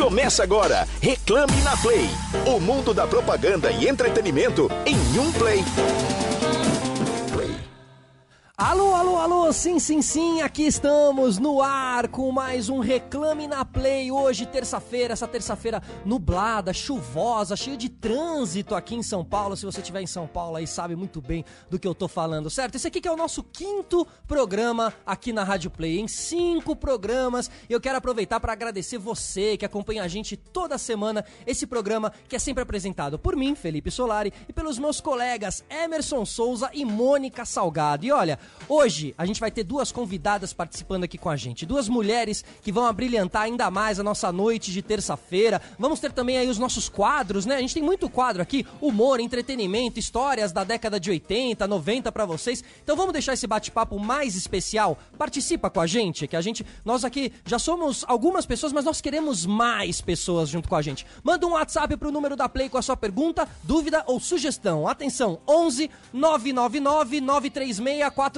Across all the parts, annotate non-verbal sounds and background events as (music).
Começa agora, Reclame na Play. O mundo da propaganda e entretenimento em um play. Alô, alô, alô, sim, sim, sim, aqui estamos no ar com mais um Reclame na Play. Hoje, terça-feira, essa terça-feira nublada, chuvosa, cheia de trânsito aqui em São Paulo. Se você estiver em São Paulo aí, sabe muito bem do que eu tô falando, certo? Esse aqui que é o nosso quinto programa aqui na Rádio Play. Em cinco programas, eu quero aproveitar para agradecer você que acompanha a gente toda semana. Esse programa que é sempre apresentado por mim, Felipe Solari, e pelos meus colegas Emerson Souza e Mônica Salgado. E olha, Hoje a gente vai ter duas convidadas participando aqui com a gente, duas mulheres que vão abrilhantar ainda mais a nossa noite de terça-feira. Vamos ter também aí os nossos quadros, né? A gente tem muito quadro aqui, humor, entretenimento, histórias da década de 80, 90 para vocês. Então vamos deixar esse bate-papo mais especial. Participa com a gente, que a gente, nós aqui já somos algumas pessoas, mas nós queremos mais pessoas junto com a gente. Manda um WhatsApp pro número da Play com a sua pergunta, dúvida ou sugestão. Atenção, 11 999 936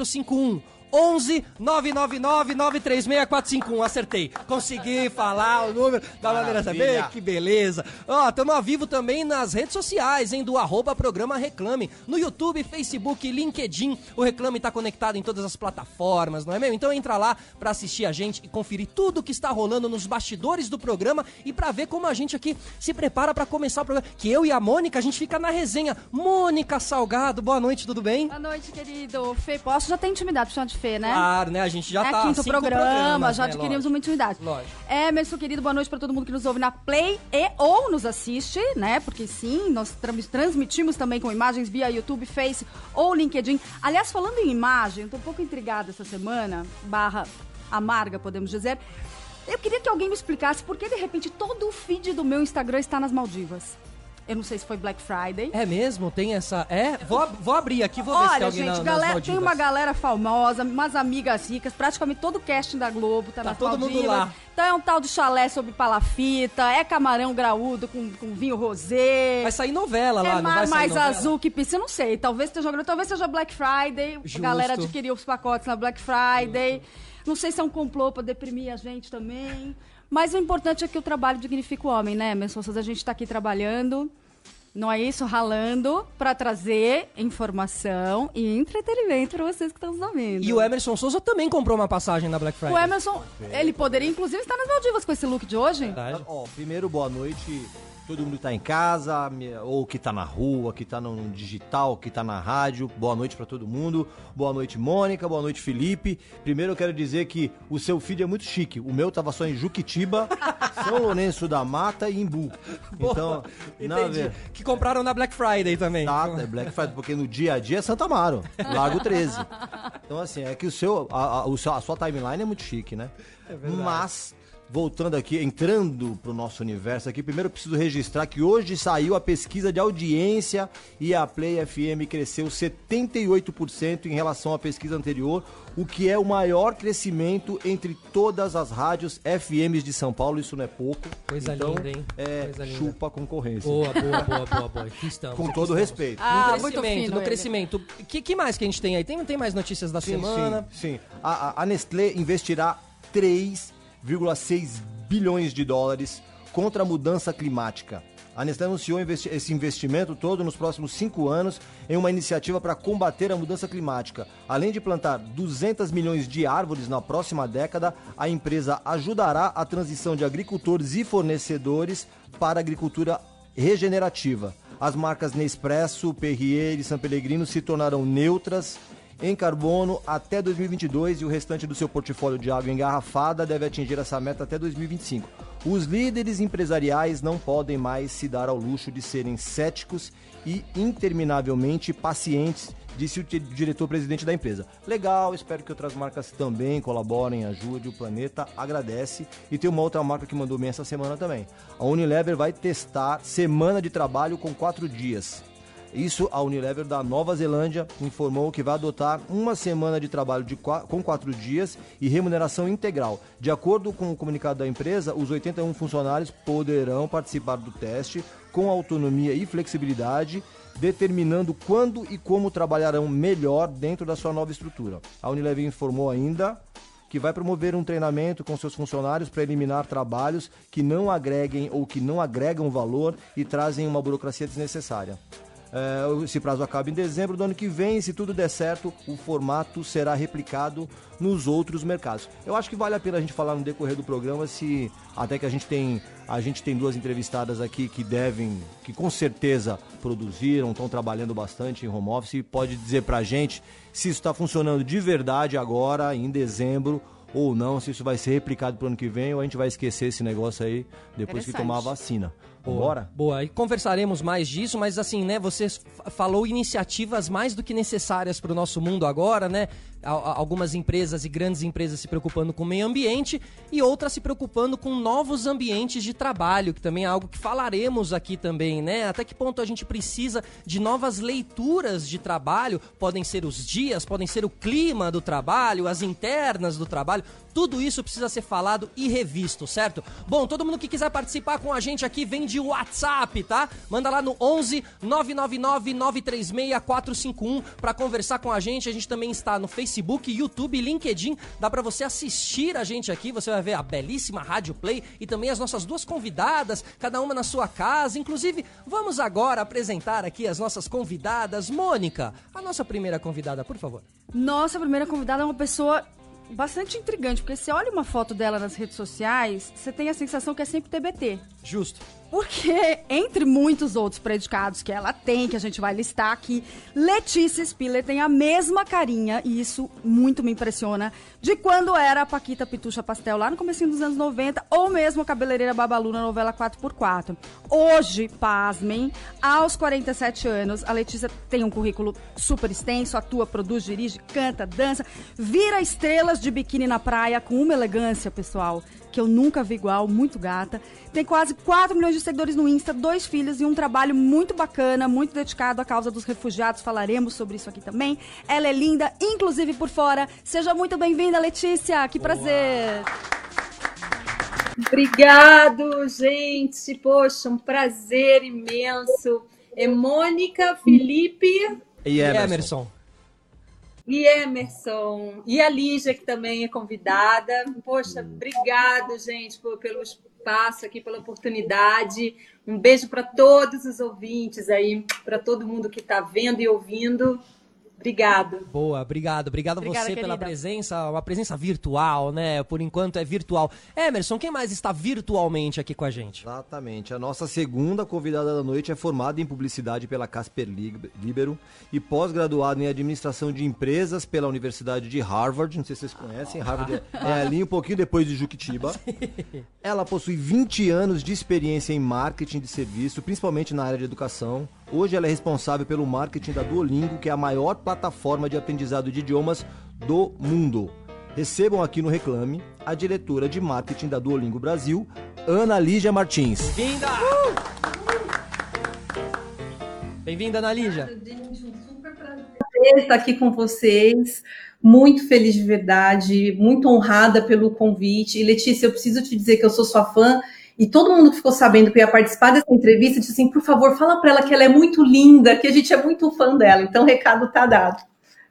451. 11 999 936 451. Acertei. Consegui falar o número da maneira saber. Que beleza. Ó, estamos ao vivo também nas redes sociais, hein? Do arroba programa Reclame. No YouTube, Facebook, LinkedIn. O Reclame está conectado em todas as plataformas, não é mesmo? Então entra lá para assistir a gente e conferir tudo que está rolando nos bastidores do programa e para ver como a gente aqui se prepara para começar o programa. Que eu e a Mônica, a gente fica na resenha. Mônica Salgado, boa noite, tudo bem? Boa noite, querido. Fê, posso já ter intimidade, principalmente de Fê, né? Claro, né? A gente já é tá quinto programa, programas, já né? adquirimos uma intimidade. Lógico. Emerson, querido, boa noite pra todo mundo que nos ouve na Play e ou nos assiste, né? Porque sim, nós tra- transmitimos também com imagens via YouTube, Face ou LinkedIn. Aliás, falando em imagem, eu tô um pouco intrigada essa semana, barra amarga, podemos dizer. Eu queria que alguém me explicasse por que, de repente, todo o feed do meu Instagram está nas Maldivas. Eu não sei se foi Black Friday. É mesmo? Tem essa. É? Vou, vou abrir aqui, vou ver se tem Olha, alguém gente, na, galera, tem uma galera famosa, umas amigas ricas, praticamente todo o casting da Globo tá, Tá nas todo mundo Maldivas. lá. Então é um tal de chalé sobre palafita, é camarão graúdo com, com vinho rosé. Vai sair novela lá, é não mar vai sair mais novela? azul que piscina, eu não sei. Talvez esteja talvez seja Black Friday. Justo. A galera adquiriu os pacotes na Black Friday. Não sei se é um complô pra deprimir a gente também. Mas o importante é que o trabalho dignifica o homem, né, Emerson? Souza? A gente tá aqui trabalhando. Não é isso? Ralando pra trazer informação e entretenimento pra vocês que estão nos ouvindo. E o Emerson Souza também comprou uma passagem na Black Friday. O Emerson, ele poderia inclusive estar nas Maldivas com esse look de hoje? Verdade. Ó, primeiro, boa noite. Todo mundo que tá em casa, ou que tá na rua, que tá no digital, que tá na rádio. Boa noite pra todo mundo. Boa noite, Mônica. Boa noite, Felipe. Primeiro eu quero dizer que o seu feed é muito chique. O meu tava só em Juquitiba, (laughs) São Lourenço da Mata e Imbu. Então, na ver- Que compraram na Black Friday também. Tá, é Black Friday, porque no dia a dia é Santa Amaro, Largo 13. Então, assim, é que o seu, a, a- a sua timeline é muito chique, né? É verdade. Mas, voltando aqui, entrando pro nosso universo aqui, primeiro eu preciso registrar que hoje saiu a pesquisa de audiência e a Play FM cresceu 78% em relação à pesquisa anterior, o que é o maior crescimento entre todas as rádios FMs de São Paulo, isso não é pouco. Coisa então, linda, hein? É, Coisa linda. chupa a concorrência. Boa, boa, boa, boa, boa. Aqui estamos. Com aqui todo estamos. respeito. Ah, no muito crescimento, fino no ele. crescimento. O que, que mais que a gente tem aí? Tem, tem mais notícias da Sim, semana? Sim, sim. A, a- Nestlé investirá 3,6 bilhões de dólares contra a mudança climática. A Nestlé anunciou esse investimento todo nos próximos cinco anos em uma iniciativa para combater a mudança climática. Além de plantar 200 milhões de árvores na próxima década, a empresa ajudará a transição de agricultores e fornecedores para a agricultura regenerativa. As marcas Nespresso, Perrier e San Pellegrino se tornarão neutras em carbono até 2022 e o restante do seu portfólio de água engarrafada deve atingir essa meta até 2025. Os líderes empresariais não podem mais se dar ao luxo de serem céticos e interminavelmente pacientes, disse o di- diretor-presidente da empresa. Legal, espero que outras marcas também colaborem, ajude o planeta, agradece. E tem uma outra marca que mandou bem essa semana também. A Unilever vai testar semana de trabalho com quatro dias. Isso, a Unilever da Nova Zelândia informou que vai adotar uma semana de trabalho de com quatro dias e remuneração integral. De acordo com o comunicado da empresa, os 81 funcionários poderão participar do teste com autonomia e flexibilidade, determinando quando e como trabalharão melhor dentro da sua nova estrutura. A Unilever informou ainda que vai promover um treinamento com seus funcionários para eliminar trabalhos que não agreguem ou que não agregam valor e trazem uma burocracia desnecessária. É, esse prazo acaba em dezembro do ano que vem. Se tudo der certo, o formato será replicado nos outros mercados. Eu acho que vale a pena a gente falar no decorrer do programa se até que a gente tem a gente tem duas entrevistadas aqui que devem, que com certeza produziram, estão trabalhando bastante em home office e pode dizer pra gente se isso está funcionando de verdade agora em dezembro ou não, se isso vai ser replicado pro ano que vem ou a gente vai esquecer esse negócio aí depois que tomar a vacina. Boa, boa. E conversaremos mais disso, mas assim, né, você falou iniciativas mais do que necessárias para o nosso mundo agora, né? algumas empresas e grandes empresas se preocupando com o meio ambiente e outras se preocupando com novos ambientes de trabalho, que também é algo que falaremos aqui também, né? Até que ponto a gente precisa de novas leituras de trabalho? Podem ser os dias, podem ser o clima do trabalho, as internas do trabalho. Tudo isso precisa ser falado e revisto, certo? Bom, todo mundo que quiser participar com a gente aqui vem de WhatsApp, tá? Manda lá no 11 999 936 451 para conversar com a gente. A gente também está no Facebook YouTube, LinkedIn. Dá para você assistir a gente aqui. Você vai ver a belíssima Rádio Play e também as nossas duas convidadas, cada uma na sua casa. Inclusive, vamos agora apresentar aqui as nossas convidadas. Mônica, a nossa primeira convidada, por favor. Nossa primeira convidada é uma pessoa bastante intrigante, porque você olha uma foto dela nas redes sociais, você tem a sensação que é sempre TBT. Justo. Porque, entre muitos outros predicados que ela tem, que a gente vai listar aqui, Letícia Spiller tem a mesma carinha, e isso muito me impressiona, de quando era a Paquita Pitucha Pastel lá no começo dos anos 90, ou mesmo a cabeleireira Babalu na novela 4x4. Hoje, pasmem, aos 47 anos, a Letícia tem um currículo super extenso, atua, produz, dirige, canta, dança, vira estrelas de biquíni na praia com uma elegância, pessoal que eu nunca vi igual, muito gata. Tem quase 4 milhões de seguidores no Insta, dois filhos e um trabalho muito bacana, muito dedicado à causa dos refugiados. Falaremos sobre isso aqui também. Ela é linda, inclusive por fora. Seja muito bem-vinda, Letícia. Que prazer. Obrigado, gente. Poxa, um prazer imenso. É Mônica, Felipe e Emerson. Emerson e Emerson, e a Lígia, que também é convidada. Poxa, obrigado, gente, por, pelo espaço aqui, pela oportunidade. Um beijo para todos os ouvintes aí, para todo mundo que está vendo e ouvindo. Obrigado. Boa, obrigado. Obrigado a você querida. pela presença, uma presença virtual, né? Por enquanto é virtual. Emerson, quem mais está virtualmente aqui com a gente? Exatamente. A nossa segunda convidada da noite é formada em publicidade pela Casper Libero e pós-graduada em administração de empresas pela Universidade de Harvard. Não sei se vocês conhecem. Harvard é, é ali um pouquinho depois de Juquitiba. (laughs) Ela possui 20 anos de experiência em marketing de serviço, principalmente na área de educação Hoje ela é responsável pelo marketing da Duolingo, que é a maior plataforma de aprendizado de idiomas do mundo. Recebam aqui no Reclame a diretora de marketing da Duolingo Brasil, Ana Lígia Martins. Bem-vinda! Uh! Bem-vinda, Ana Lígia. Gente, um super prazer estar aqui com vocês. Muito feliz de verdade, muito honrada pelo convite. E Letícia, eu preciso te dizer que eu sou sua fã e todo mundo que ficou sabendo que ia participar dessa entrevista disse assim: por favor, fala para ela que ela é muito linda, que a gente é muito fã dela. Então, o recado está dado.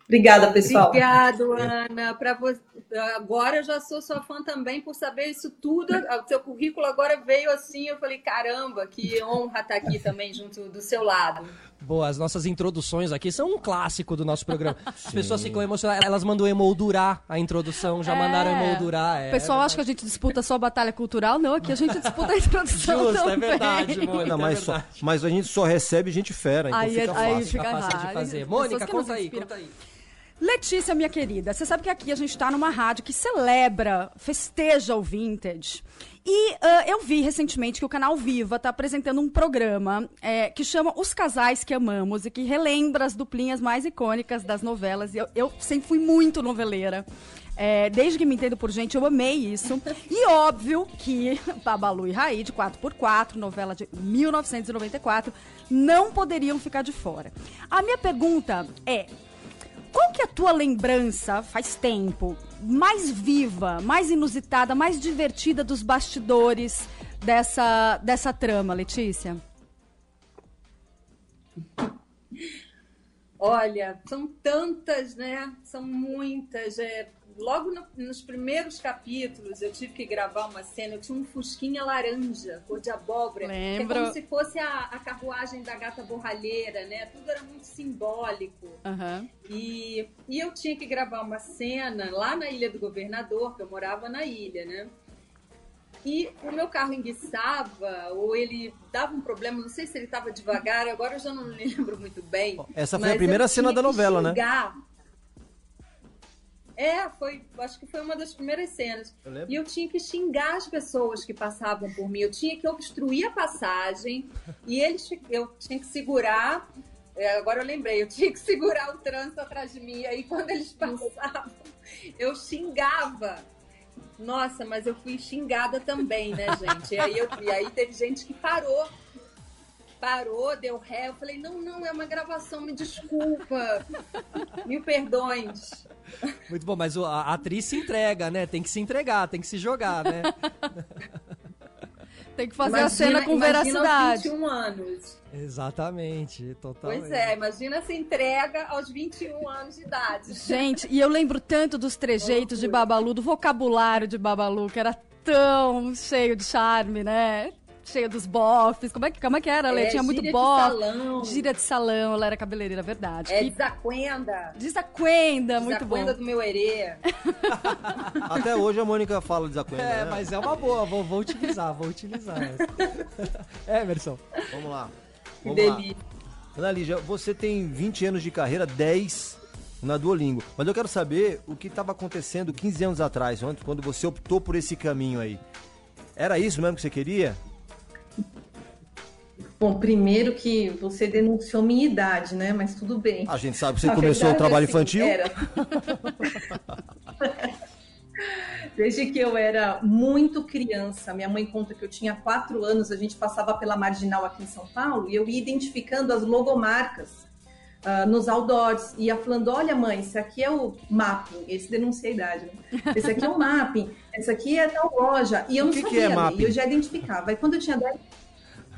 Obrigada, pessoal. Obrigado, Ana. Para você, agora eu já sou sua fã também por saber isso tudo. O seu currículo agora veio assim, eu falei, caramba, que honra estar aqui também junto do seu lado. Boa, as nossas introduções aqui são um clássico do nosso programa. As pessoas ficam emocionadas, elas mandam emoldurar a introdução, já é. mandaram emoldurar. É, o pessoal é acha que a gente disputa só a batalha cultural, não, aqui a gente disputa a introdução Justo, é também. é verdade, Mônica, não, mas, é verdade. Só, mas a gente só recebe gente fera, então aí, fica aí fácil. Fica, fica fácil de fazer. Mônica, conta aí, conta aí. Letícia, minha querida, você sabe que aqui a gente está numa rádio que celebra, festeja o vintage. E uh, eu vi recentemente que o canal Viva está apresentando um programa é, que chama Os Casais que Amamos e que relembra as duplinhas mais icônicas das novelas. Eu, eu sempre fui muito noveleira. É, desde que me entendo por gente, eu amei isso. E óbvio que (laughs) Babalu e Raí, de 4x4, novela de 1994, não poderiam ficar de fora. A minha pergunta é: qual que é a tua lembrança, faz tempo, mais viva, mais inusitada, mais divertida dos bastidores dessa, dessa trama, Letícia? Olha, são tantas, né? São muitas. É, logo no, nos primeiros capítulos, eu tive que gravar uma cena. Eu tinha um fusquinha laranja, cor de abóbora. Lembro. É como se fosse a, a carruagem da gata borralheira, né? Tudo era muito simbólico. Aham. E, e eu tinha que gravar uma cena lá na Ilha do Governador, que eu morava na ilha, né? E o meu carro enguiçava, ou ele dava um problema, não sei se ele estava devagar, agora eu já não (laughs) lembro muito bem. Essa foi a primeira cena da novela, né? É, foi, acho que foi uma das primeiras cenas. Eu. E eu tinha que xingar as pessoas que passavam por mim. Eu tinha que obstruir a passagem e eles, eu tinha que segurar. é, agora eu lembrei, eu tinha que segurar o trânsito atrás de mim. E aí quando eles passavam, eu xingava. Nossa, mas eu fui xingada também, né, gente? E aí, eu, e aí teve gente que parou. Parou, deu ré. Eu falei, não, não, é uma gravação, me desculpa. Mil perdões. Muito bom, mas a atriz se entrega, né? Tem que se entregar, tem que se jogar, né? (laughs) Tem que fazer a cena com imagina aos veracidade. 21 anos. Exatamente, totalmente. Pois é, imagina se entrega aos 21 anos de idade. Gente, e eu lembro tanto dos trejeitos de Babalu, do vocabulário de Babalu, que era tão cheio de charme, né? Cheio dos bofes. Como é que, como é que era, Lê? É, Tinha muito gíria de bofe. salão. Gíria de salão, ela era cabeleireira, verdade. É E desacuenda. desacuenda, muito bom. Desacuenda do meu herê. (laughs) Até hoje a Mônica fala desacuenda, É, né? mas é uma boa, vou, vou utilizar, vou utilizar. essa. (laughs) É, Emerson. Vamos lá. Que Vamos lá. delícia. Ana Lígia, você tem 20 anos de carreira, 10 na Duolingo. Mas eu quero saber o que estava acontecendo 15 anos atrás, antes, quando você optou por esse caminho aí. Era isso mesmo que você queria? Bom, primeiro que você denunciou minha idade, né? Mas tudo bem. A gente sabe que você Na começou o trabalho assim, infantil. Era. (laughs) Desde que eu era muito criança, minha mãe conta que eu tinha quatro anos, a gente passava pela marginal aqui em São Paulo e eu ia identificando as logomarcas ah, nos outdoors. Ia falando: olha, mãe, esse aqui é o mapping. Esse denuncia a idade, né? (laughs) Esse aqui é o mapping, esse aqui é tal loja. E eu O não que que sabia, é ler, mapping? e eu já identificava. Aí quando eu tinha 10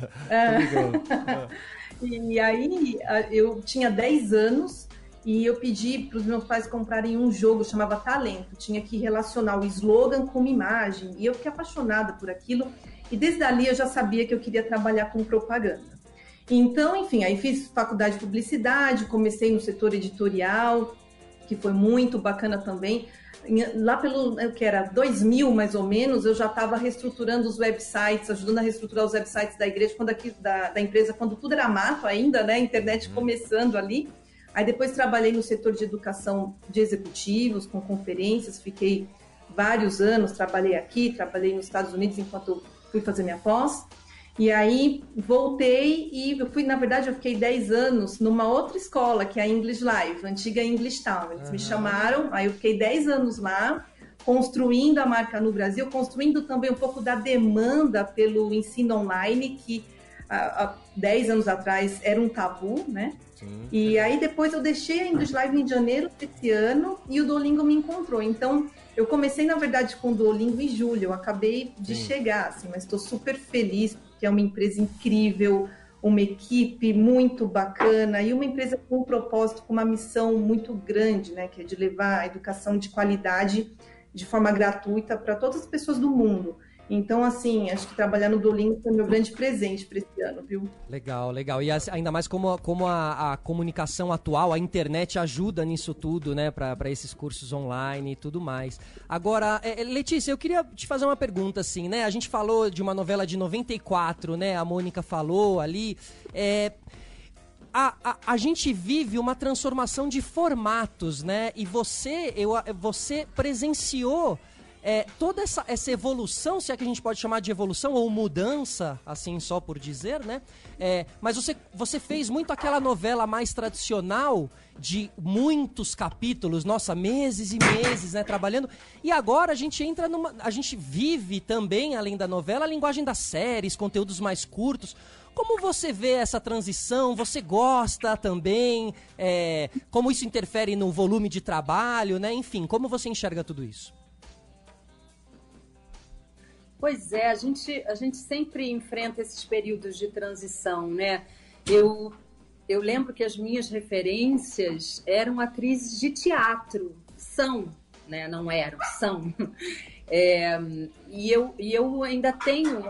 (laughs) e aí eu tinha 10 anos e eu pedi para os meus pais comprarem um jogo chamava Talento. Tinha que relacionar o slogan com uma imagem e eu fiquei apaixonada por aquilo. E desde ali eu já sabia que eu queria trabalhar com propaganda. Então, enfim, aí fiz faculdade de publicidade, comecei no setor editorial, que foi muito bacana também. Lá pelo né, que era 2000 mais ou menos, eu já estava reestruturando os websites, ajudando a reestruturar os websites da igreja, quando aqui, da, da empresa, quando tudo era mato ainda, né? Internet começando ali. Aí depois trabalhei no setor de educação de executivos, com conferências, fiquei vários anos, trabalhei aqui, trabalhei nos Estados Unidos enquanto fui fazer minha pós. E aí voltei e eu fui, na verdade, eu fiquei 10 anos numa outra escola, que é a English Live, a antiga English Town. Eles me chamaram, aí eu fiquei 10 anos lá, construindo a marca no Brasil, construindo também um pouco da demanda pelo ensino online, que há, há 10 anos atrás era um tabu, né? E aí depois eu deixei a English Live em janeiro desse ano e o Duolingo me encontrou. Então eu comecei, na verdade, com o Duolingo em julho. Eu acabei de chegar, assim, mas estou super feliz porque é uma empresa incrível, uma equipe muito bacana e uma empresa com um propósito, com uma missão muito grande, né? Que é de levar a educação de qualidade de forma gratuita para todas as pessoas do mundo. Então, assim, acho que trabalhar no Duolingo foi meu grande presente para esse ano, viu? Legal, legal. E ainda mais como, como a, a comunicação atual, a internet ajuda nisso tudo, né? Para esses cursos online e tudo mais. Agora, é, é, Letícia, eu queria te fazer uma pergunta, assim, né? A gente falou de uma novela de 94, né? A Mônica falou ali. É, a, a, a gente vive uma transformação de formatos, né? E você, eu, você presenciou é, toda essa, essa evolução, se é que a gente pode chamar de evolução ou mudança, assim só por dizer, né? É, mas você, você fez muito aquela novela mais tradicional de muitos capítulos, nossa, meses e meses, né, trabalhando. E agora a gente entra numa, a gente vive também, além da novela, a linguagem das séries, conteúdos mais curtos. Como você vê essa transição? Você gosta também? É, como isso interfere no volume de trabalho, né? Enfim, como você enxerga tudo isso? Pois é, a gente, a gente sempre enfrenta esses períodos de transição, né? Eu, eu lembro que as minhas referências eram atrizes de teatro, são, né? Não eram, são. (laughs) É, e, eu, e eu ainda tenho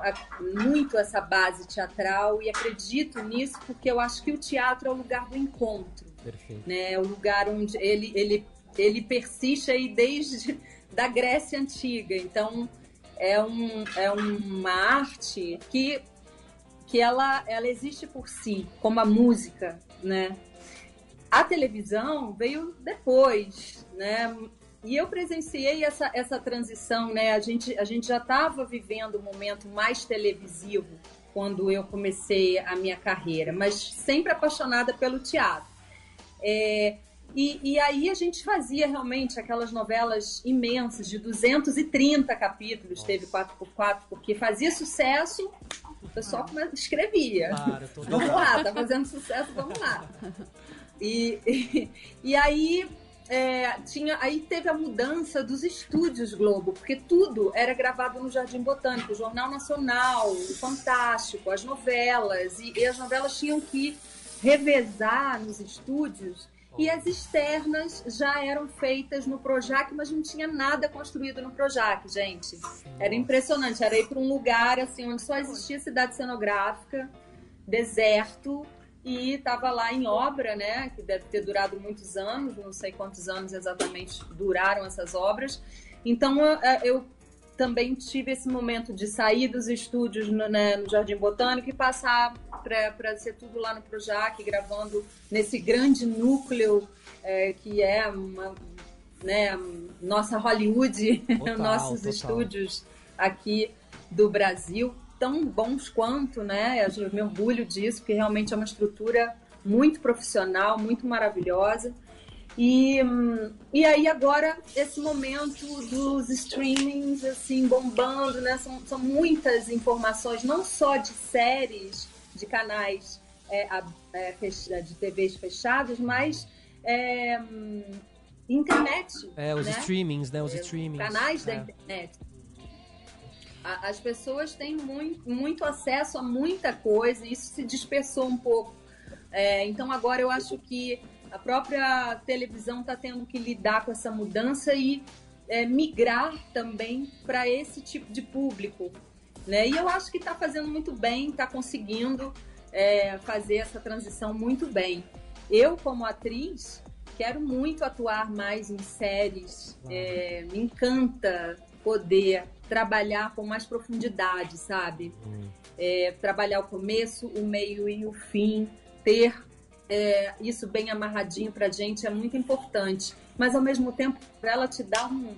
muito essa base teatral e acredito nisso porque eu acho que o teatro é o lugar do encontro. Perfeito. Né? É o lugar onde ele, ele, ele persiste aí desde (laughs) da Grécia Antiga. Então, é, um, é uma arte que, que ela, ela existe por si, como a música, né? A televisão veio depois, né? E eu presenciei essa, essa transição, né? A gente, a gente já estava vivendo um momento mais televisivo quando eu comecei a minha carreira, mas sempre apaixonada pelo teatro. É, e, e, aí a gente fazia realmente aquelas novelas imensas, de 230 capítulos, Nossa. teve 4x4, porque fazia sucesso, o pessoal ah. escrevia. Claro, (laughs) vamos lá, tá fazendo sucesso, vamos lá. E, e, e aí é, tinha, aí teve a mudança dos estúdios Globo, porque tudo era gravado no Jardim Botânico, o Jornal Nacional, o Fantástico, as novelas, e, e as novelas tinham que revezar nos estúdios e as externas já eram feitas no Projac, mas não tinha nada construído no Projac, gente. Era impressionante, era ir para um lugar assim onde só existia cidade cenográfica, deserto, e estava lá em obra, né, que deve ter durado muitos anos, não sei quantos anos exatamente duraram essas obras. Então eu também tive esse momento de sair dos estúdios no, né, no Jardim Botânico e passar para ser tudo lá no Projac, gravando nesse grande núcleo é, que é uma, né, nossa Hollywood, (laughs) total, nossos total. estúdios aqui do Brasil, tão bons quanto, né? Eu me orgulho disso, porque realmente é uma estrutura muito profissional, muito maravilhosa. E, e aí agora esse momento dos streamings assim bombando, né? São, são muitas informações, não só de séries, de canais é, é, de TVs fechados, mas é, internet. É, os né? streamings, né? Os é, streamings. Canais da é. internet. as pessoas têm muito, muito acesso a muita coisa e isso se dispersou um pouco. É, então agora eu acho que a própria televisão está tendo que lidar com essa mudança e é, migrar também para esse tipo de público. Né? E eu acho que está fazendo muito bem, está conseguindo é, fazer essa transição muito bem. Eu, como atriz, quero muito atuar mais em séries. É, me encanta poder trabalhar com mais profundidade, sabe? Hum. É, trabalhar o começo, o meio e o fim, ter é, isso bem amarradinho pra gente é muito importante. Mas ao mesmo tempo, ela te dá um,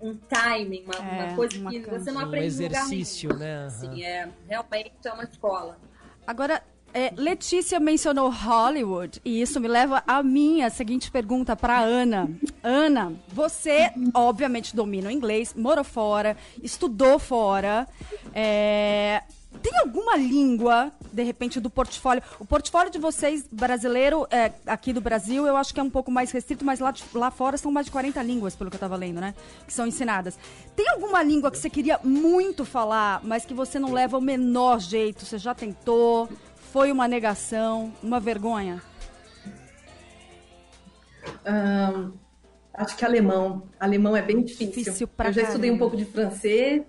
um timing, uma, é, uma coisa uma que você não aprende um exercício, né? Uhum. Sim, é, realmente é uma escola. Agora, é, Letícia mencionou Hollywood e isso me leva à minha seguinte pergunta para Ana. Ana, você obviamente domina o inglês, morou fora, estudou fora. É, tem alguma língua, de repente, do portfólio? O portfólio de vocês, brasileiro, é, aqui do Brasil, eu acho que é um pouco mais restrito, mas lá, de, lá fora são mais de 40 línguas, pelo que eu estava lendo, né? Que são ensinadas. Tem alguma língua que você queria muito falar, mas que você não leva o menor jeito? Você já tentou? Foi uma negação? Uma vergonha? Um, acho que alemão. Alemão é bem difícil. difícil eu já caramba. estudei um pouco de francês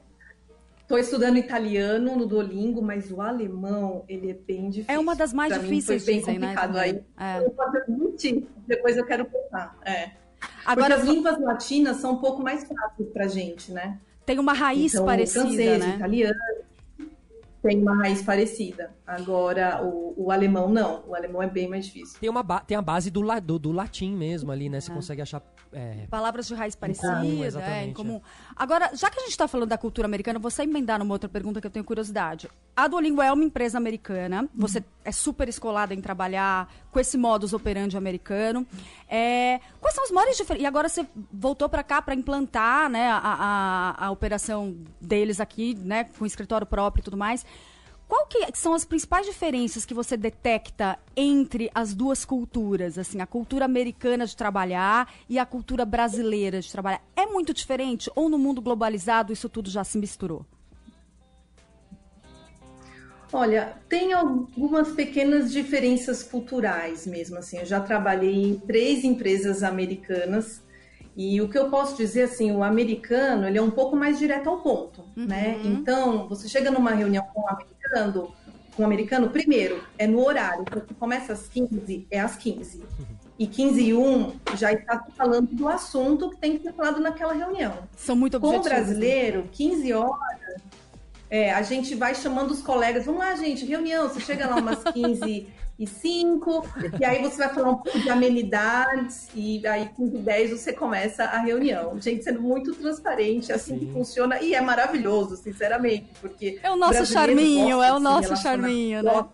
Estou estudando italiano no Duolingo, mas o alemão, ele é bem difícil. É uma das mais pra difíceis, mim, foi bem dizem, complicado. né? Aí, é. depois eu quero contar. É. Agora, Porque as línguas latinas são um pouco mais fáceis pra gente, né? Tem uma raiz então, parecida, francês, né? italiano, tem uma raiz parecida. Agora, o, o, alemão não. O alemão é bem mais difícil. Tem, uma tem a base do, do, do, latim mesmo ali, né? Você é. consegue achar. É, Palavras de raiz parecida, é, em comum. Agora, já que a gente está falando da cultura americana, vou só emendar numa outra pergunta que eu tenho curiosidade. A Duolingo é uma empresa americana, uhum. você é super escolada em trabalhar com esse modus operandi americano. É, quais são as maiores diferenças? E agora você voltou para cá para implantar né, a, a, a operação deles aqui, né, com escritório próprio e tudo mais. Qual que são as principais diferenças que você detecta entre as duas culturas, assim, a cultura americana de trabalhar e a cultura brasileira de trabalhar? É muito diferente ou no mundo globalizado isso tudo já se misturou? Olha, tem algumas pequenas diferenças culturais mesmo assim. Eu já trabalhei em três empresas americanas E o que eu posso dizer, assim, o americano, ele é um pouco mais direto ao ponto, Uhum. né? Então, você chega numa reunião com um americano, com americano, primeiro, é no horário. Então, se começa às 15, é às 15. E 15 e 1 já está falando do assunto que tem que ser falado naquela reunião. São muito Com o objetivos. né? brasileiro, 15 horas, é, a gente vai chamando os colegas. Vamos lá, gente, reunião. Você chega lá umas 15 e 5, e aí você vai falar um pouco de amenidades, e aí 15 e 10 você começa a reunião. Gente, sendo muito transparente, é assim que funciona, e é maravilhoso, sinceramente, porque... É o nosso charminho, é o nosso charminho, né?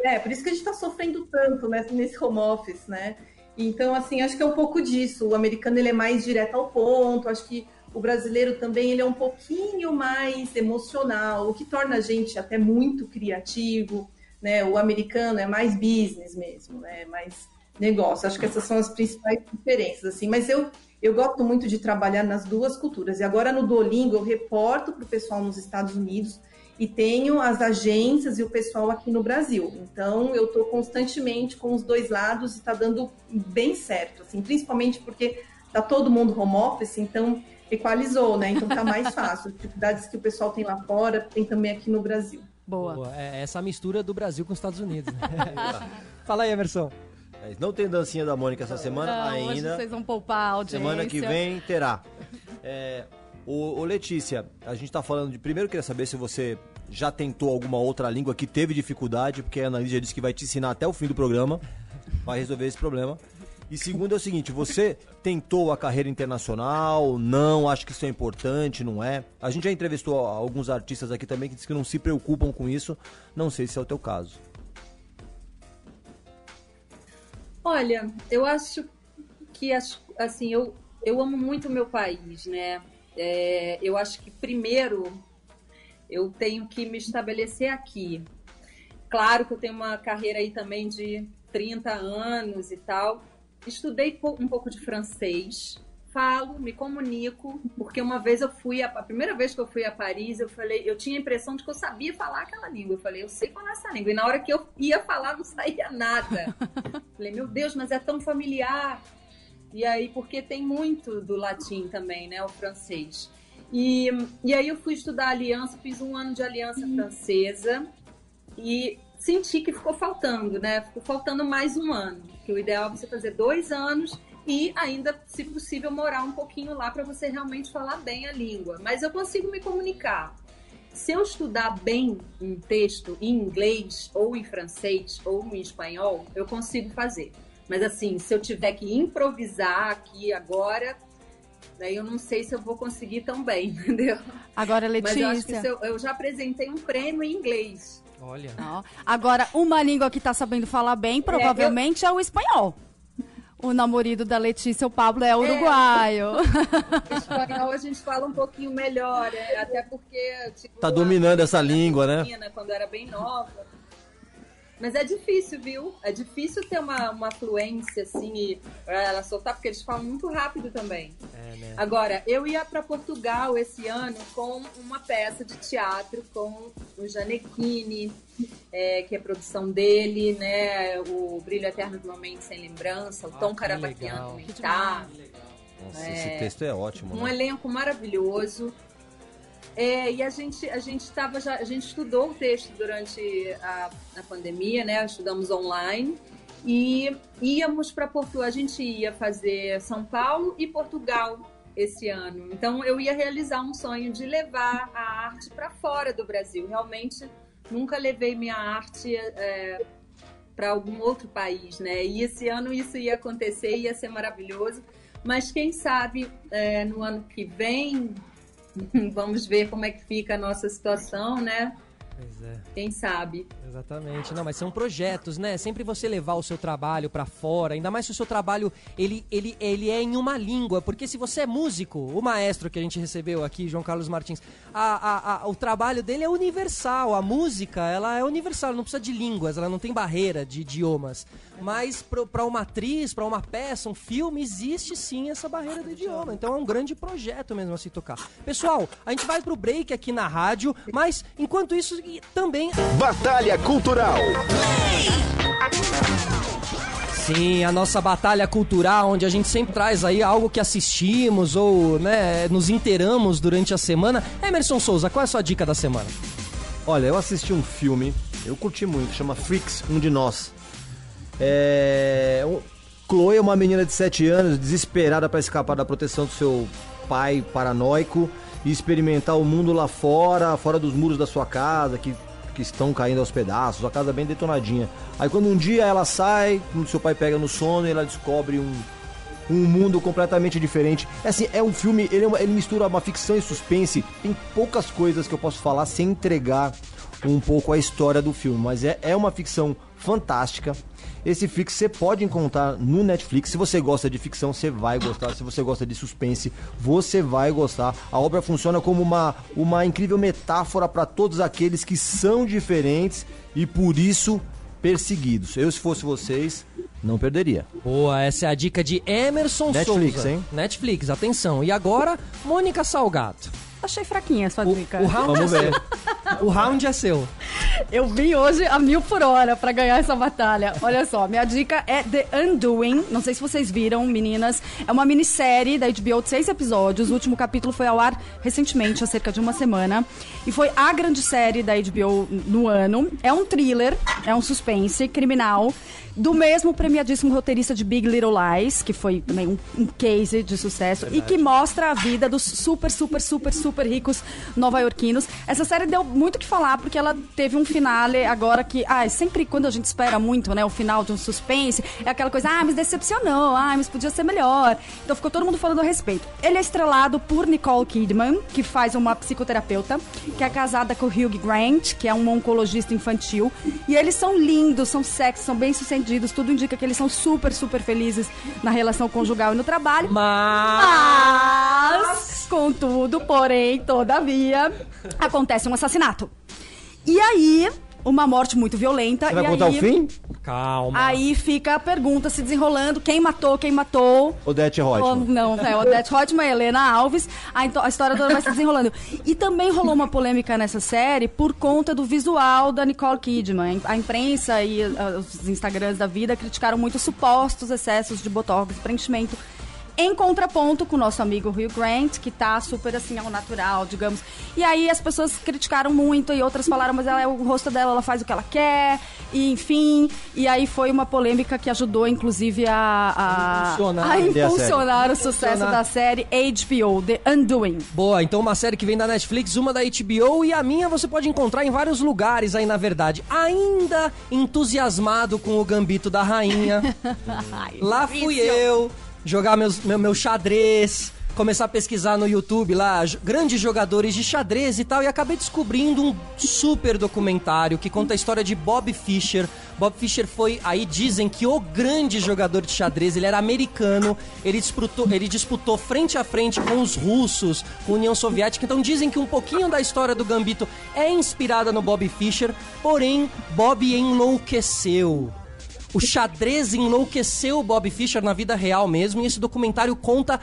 É, por isso que a gente está sofrendo tanto né, nesse home office, né? Então, assim, acho que é um pouco disso. O americano ele é mais direto ao ponto. Acho que o brasileiro também ele é um pouquinho mais emocional, o que torna a gente até muito criativo. Né? O americano é mais business mesmo, né? Mais negócio. Acho que essas são as principais diferenças, assim. Mas eu eu gosto muito de trabalhar nas duas culturas. E agora no Duolingo eu reporto para o pessoal nos Estados Unidos e tenho as agências e o pessoal aqui no Brasil. Então eu estou constantemente com os dois lados e está dando bem certo, assim, principalmente porque tá todo mundo home office, então equalizou, né? Então tá mais fácil. As dificuldades que o pessoal tem lá fora tem também aqui no Brasil. Boa. Boa, É essa mistura do Brasil com os Estados Unidos. né? (laughs) (laughs) Fala aí, Emerson. Mas Não tem dancinha da Mônica essa semana Não, hoje ainda. vocês vão poupar a audiência. Semana que vem terá. É, ô, ô, Letícia, a gente tá falando de. Primeiro, eu queria saber se você já tentou alguma outra língua que teve dificuldade, porque a Analisa disse que vai te ensinar até o fim do programa, vai resolver esse problema. E segundo é o seguinte, você tentou a carreira internacional? Não, acho que isso é importante, não é? A gente já entrevistou alguns artistas aqui também que dizem que não se preocupam com isso. Não sei se é o teu caso. Olha, eu acho que as- assim eu, eu amo muito o meu país, né? É, eu acho que primeiro eu tenho que me estabelecer aqui. Claro que eu tenho uma carreira aí também de 30 anos e tal. Estudei um pouco de francês, falo, me comunico, porque uma vez eu fui, a, a primeira vez que eu fui a Paris, eu falei, eu tinha a impressão de que eu sabia falar aquela língua. Eu falei, eu sei falar essa língua. E na hora que eu ia falar, não saía nada. (laughs) Falei, meu Deus, mas é tão familiar. E aí, porque tem muito do latim também, né? O francês. E, e aí eu fui estudar aliança, fiz um ano de aliança francesa e senti que ficou faltando, né? Ficou faltando mais um ano. Que o ideal é você fazer dois anos e ainda, se possível, morar um pouquinho lá para você realmente falar bem a língua. Mas eu consigo me comunicar. Se eu estudar bem um texto em inglês, ou em francês, ou em espanhol, eu consigo fazer. Mas assim, se eu tiver que improvisar aqui agora, daí eu não sei se eu vou conseguir tão bem, (laughs) entendeu? Agora, Mas eu acho que Letícia. eu, eu já apresentei um prêmio em inglês. Olha. Ó, Agora, uma língua que tá sabendo falar bem, provavelmente é, o espanhol. O namorado da Letícia, o Pablo, é uruguaio. Espanhol a gente fala um pouquinho melhor, é, até porque. Tipo, Tá dominando essa língua, né? Quando era bem nova. Mas é difícil, viu? É difícil ter uma, uma fluência assim e pra ela soltar, porque eles falam muito rápido também. É, né? Agora, eu ia para Portugal esse ano com uma peça de teatro com o Janequine, é, que é produção dele, né? O Brilho Eterno de uma Mente Sem Lembrança, o Ah, Tom legal. Mentar. Nossa, É. esse texto é ótimo. Um né? elenco maravilhoso. É, e a gente, a gente tava já, a gente estudou o texto durante a, a pandemia, né? Estudamos online e íamos para Portugal. A gente ia fazer São Paulo e Portugal esse ano. Então eu ia realizar um sonho de levar a arte para fora do Brasil. Realmente nunca levei minha arte para algum outro país, né? E esse ano isso ia acontecer, ia ser maravilhoso. Mas quem sabe é, no ano que vem, (laughs) vamos ver como é que fica a nossa situação, né? Pois é. Quem sabe? Exatamente. Não, mas são projetos, né? Sempre você levar o seu trabalho pra fora, ainda mais se o seu trabalho ele, ele, ele é em uma língua, porque se você é músico, o maestro que a gente recebeu aqui, João Carlos Martins, a, a, a- o trabalho dele é universal, a música, ela é universal, ela não precisa de línguas, ela não tem barreira de idiomas. Mas pra uma atriz, pra uma peça, um filme, existe sim essa barreira do idioma. Então é um grande projeto mesmo a se tocar. Pessoal, a gente vai pro break aqui na rádio, mas enquanto isso e também Batalha Cultural. Sim, a nossa batalha cultural, onde a gente sempre traz aí algo que assistimos ou, né, nos inteiramos durante a semana. Emerson Souza, qual é a sua dica da semana? Olha, eu assisti um filme, eu curti muito, chama Freaks, Um de Nós. É. Chloe é uma menina de 7 anos, desesperada para escapar da proteção do seu pai paranoico e experimentar o mundo lá fora, fora dos muros da sua casa, que, que estão caindo aos pedaços, a casa bem detonadinha. Aí quando um dia ela sai, seu pai pega no sono, ela descobre um, um mundo completamente diferente. É assim, é um filme, ele, é uma- ele mistura uma ficção e suspense. Tem poucas coisas que eu posso falar sem entregar um pouco a história do filme, mas é, é uma ficção fantástica. Esse Flix você pode encontrar no Netflix. Se você gosta de ficção, você vai gostar. Se você gosta de suspense, você vai gostar. A obra funciona como uma, uma incrível metáfora para todos aqueles que são diferentes e por isso perseguidos. Eu, se fosse vocês, não perderia. Boa, essa é a dica de Emerson Netflix, Souza. hein? Netflix, atenção. E agora, Mônica Salgato. Achei fraquinha a sua O, dica. o round Vamos é ver. seu. O round é seu. Eu vim hoje a mil por hora pra ganhar essa batalha. Olha só, minha dica é The Undoing. Não sei se vocês viram, meninas. É uma minissérie da HBO de seis episódios. O último capítulo foi ao ar recentemente, há cerca de uma semana. E foi a grande série da HBO no ano. É um thriller, é um suspense criminal. Do mesmo premiadíssimo roteirista de Big Little Lies, que foi também um, um case de sucesso, e que mostra a vida dos super, super, super, super ricos nova-iorquinos. Essa série deu muito o que falar, porque ela teve um finale agora que, ah, sempre quando a gente espera muito, né, o final de um suspense, é aquela coisa, ah, mas decepcionou, ah, mas podia ser melhor. Então ficou todo mundo falando a respeito. Ele é estrelado por Nicole Kidman, que faz uma psicoterapeuta, que é casada com o Hugh Grant, que é um oncologista infantil, e eles são lindos, são sexy, são tudo indica que eles são super, super felizes na relação conjugal e no trabalho. Mas... Mas, contudo, porém, todavia, acontece um assassinato. E aí, uma morte muito violenta. Você vai e contar aí, o fim? Calma. Aí fica a pergunta se desenrolando: quem matou, quem matou. Odete Oh, Reutemann. não, é Odete e Helena Alves. A, então, a história toda vai se desenrolando. E também rolou uma polêmica nessa série por conta do visual da Nicole Kidman. A imprensa e ah, os Instagrams da vida criticaram muito os supostos excessos de botox e preenchimento. Em contraponto com o nosso amigo Hugh Grant, que tá super assim ao natural, digamos. E aí as pessoas criticaram muito e outras falaram, mas ela é o rosto dela, ela faz o que ela quer, e enfim. E aí foi uma polêmica que ajudou, inclusive, a, a, Impulsionar. a Vender a impulsionar o sucesso Impulsionar. da série HBO, The Undoing. Boa, então uma série que vem da Netflix, uma da HBO e a minha você pode encontrar em vários lugares aí, na verdade. Ainda entusiasmado com o gambito da rainha. (laughs) Lá fui eu jogar meus, meu, meu xadrez, começar a pesquisar no YouTube lá, grandes jogadores de xadrez e tal, e acabei descobrindo um super documentário que conta a história de Bob Fischer. Bob Fischer foi, aí dizem que o grande jogador de xadrez, ele era americano, ele disputou, ele disputou frente a frente com os russos, com a União Soviética, então dizem que um pouquinho da história do Gambito é inspirada no Bob Fischer, porém, Bob enlouqueceu. O xadrez enlouqueceu o Bob Fischer na vida real mesmo, e esse documentário conta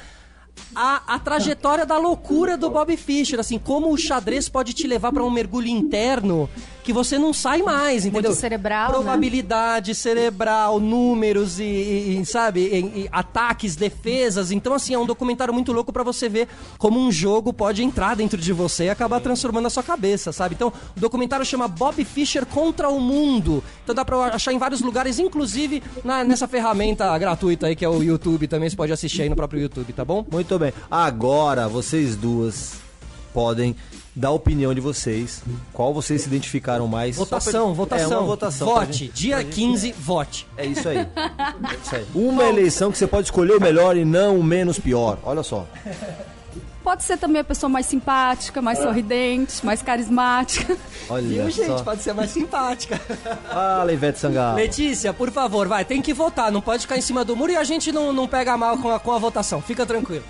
a, a trajetória da loucura do Bob Fischer, assim, como o xadrez pode te levar para um mergulho interno que você não sai mais, entendeu? cerebral, né? Probabilidade cerebral, números e, e- e, sabe, e- e ataques, defesas. Então, assim, é um documentário muito louco para você ver como um jogo pode entrar dentro de você e acabar transformando a sua cabeça, sabe? Então, o documentário chama Bob Fischer contra o mundo. Então dá pra achar em vários lugares, inclusive na- nessa ferramenta gratuita aí que é o YouTube também, você pode assistir aí no próprio YouTube, tá bom? Muito bem. Agora vocês duas podem dar a opinião de vocês. Qual vocês se identificaram mais? Votação, pra- votação. É uma votação. Vote. gente- Dia 15, vote. É isso aí. É isso aí. (laughs) Uma eleição que você pode escolher o melhor e não o menos pior. Olha só. Pode ser também a pessoa mais simpática, mais sorridente, mais carismática. Olha Viu, gente? só. Pode ser mais simpática. Fala, Ivete Sangalo. Letícia, por favor, vai, tem que votar, não pode ficar em cima do muro e a gente não, não pega mal com a, com a votação, fica tranquilo.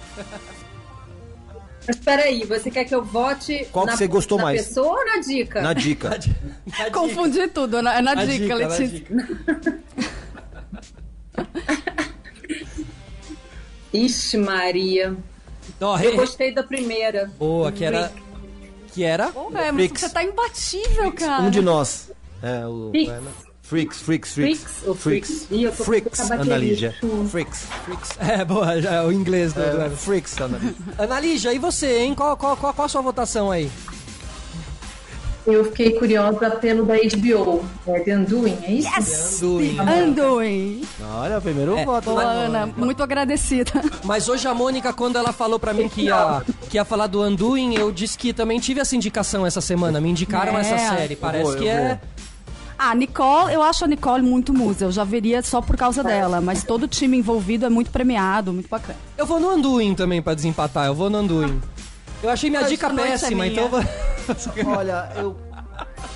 Mas peraí, você quer que eu vote Qual que na, você gostou na mais? pessoa ou na dica? Na dica. (laughs) Confundi tudo, na, na Na dica, na Letícia. dica. (laughs) Ixi, Maria. Eu re- gostei da primeira. Boa, que era... Que era? Pô, é, você tá imbatível, cara. Um de nós. É, o. Pix. Freaks, freaks, freaks. Freaks ou freaks? Freaks, a bateria. Ana Lígia. Freaks. Freaks. (laughs) É, boa, já, é o inglês do. É, do- freaks, Ana Lígia. Ana Lígia, e você, hein? Qual, qual, qual, qual a sua votação aí? Eu fiquei curiosa pelo da HBO, é The Undoing, é isso? Undoing. Anduin. Olha, primeiro voto. Boa? Ana. Muito agradecida. Mas hoje a Mônica, quando ela falou pra mim que ia, que ia falar do Anduin, eu disse que também tive essa indicação essa semana. Me indicaram É. essa série. Parece vou, que é. vou. Ah, Nicole, eu acho a Nicole muito musa. Eu já veria só por causa dela. Mas todo o time envolvido é muito premiado, muito bacana. Eu vou no Anduin também pra desempatar. Eu vou no Anduin. Eu achei minha Hoje dica é péssima, minha. então eu vou. (laughs) Olha, eu,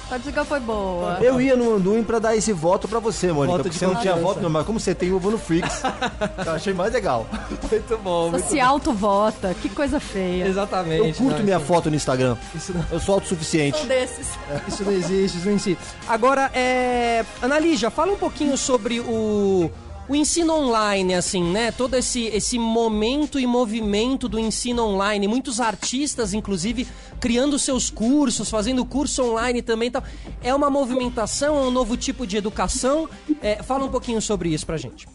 A dica foi boa. eu ia no Anduin pra dar esse voto pra você, Mônica. Voto Porque você não tinha confiança. voto, não, mas como você tem, eu vou no Freaks. (laughs) eu achei mais legal. Muito bom. Você se autovota. Que coisa feia. Exatamente. Eu curto não, minha isso- foto no Instagram. Isso não, Eu sou autossuficiente. desses. isso não existe, isso não existe. Agora, é. Analígia, fala um pouquinho sobre o. O ensino online, assim, né? Todo esse, esse momento e movimento do ensino online. Muitos artistas, inclusive, criando seus cursos, fazendo curso online também. Tal. É uma movimentação, é um novo tipo de educação. É, fala um pouquinho sobre isso pra gente.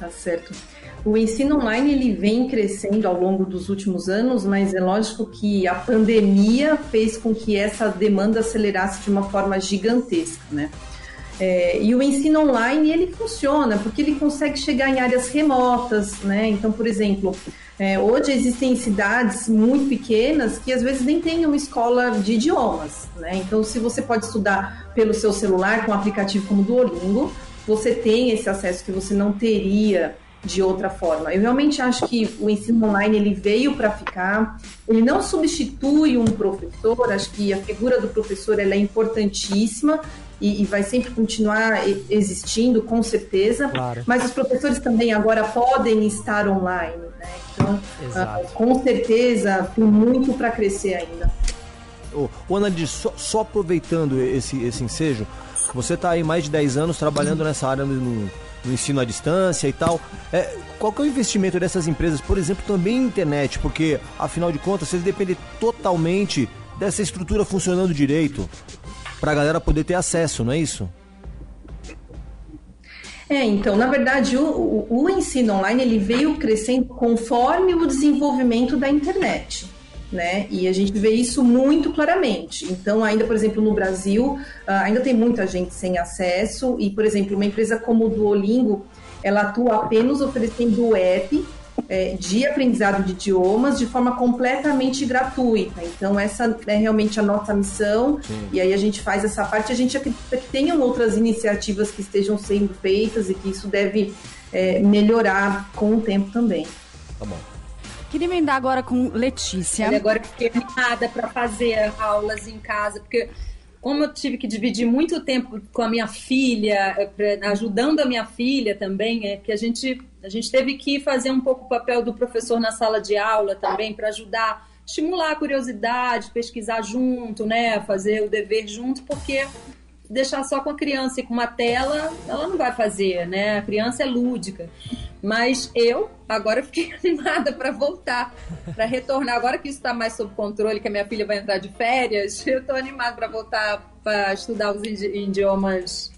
Tá certo. O ensino online ele vem crescendo ao longo dos últimos anos, mas é lógico que a pandemia fez com que essa demanda acelerasse de uma forma gigantesca, né? É, e o ensino online ele funciona porque ele consegue chegar em áreas remotas, né? Então, por exemplo, é, hoje existem cidades muito pequenas que às vezes nem têm uma escola de idiomas, né? Então, se você pode estudar pelo seu celular com um aplicativo como Duolingo, você tem esse acesso que você não teria de outra forma. Eu realmente acho que o ensino online ele veio para ficar. Ele não substitui um professor. Acho que a figura do professor ela é importantíssima e, e vai sempre continuar existindo, com certeza. Claro. Mas os professores também agora podem estar online, né? Então, Exato. ah, com certeza tem muito para crescer ainda. Ô, ô Ana só, só aproveitando esse, esse ensejo, você está aí mais de 10 anos trabalhando nessa área no, no ensino à distância e tal. É, qual que é o investimento dessas empresas, por exemplo, também em internet? Porque, afinal de contas, vocês dependem totalmente dessa estrutura funcionando direito para a galera poder ter acesso, não é isso? É, então, na verdade, o, o- o ensino online ele veio crescendo conforme o desenvolvimento da internet, né? E a gente vê isso muito claramente. Então, ainda, por exemplo, no Brasil, ah, ainda tem muita gente sem acesso e, por exemplo, uma empresa como o Duolingo, ela atua apenas oferecendo o app é, de aprendizado de idiomas de forma completamente gratuita. Então, essa é realmente a nossa missão. E aí a gente faz essa parte. A gente acredita que tenham outras iniciativas que estejam sendo feitas e que isso deve é, melhorar com o tempo também. Tá bom. Queria emendar agora com Letícia. E agora eu fiquei animada para fazer aulas em casa, porque como eu tive que dividir muito tempo com a minha filha, eh, ajudando a minha filha também, é que a gente a gente teve que fazer um pouco o papel do professor na sala de aula também para ajudar, estimular a curiosidade, pesquisar junto, né, fazer o dever junto, porque deixar só com a criança e com uma tela, ela não vai fazer, né? A criança é lúdica. Mas eu agora fiquei (laughs) animada para voltar, para retornar. Agora que isso está mais sob controle, que a minha filha vai entrar de férias, (laughs) eu estou animada para voltar para estudar os idi- idiomas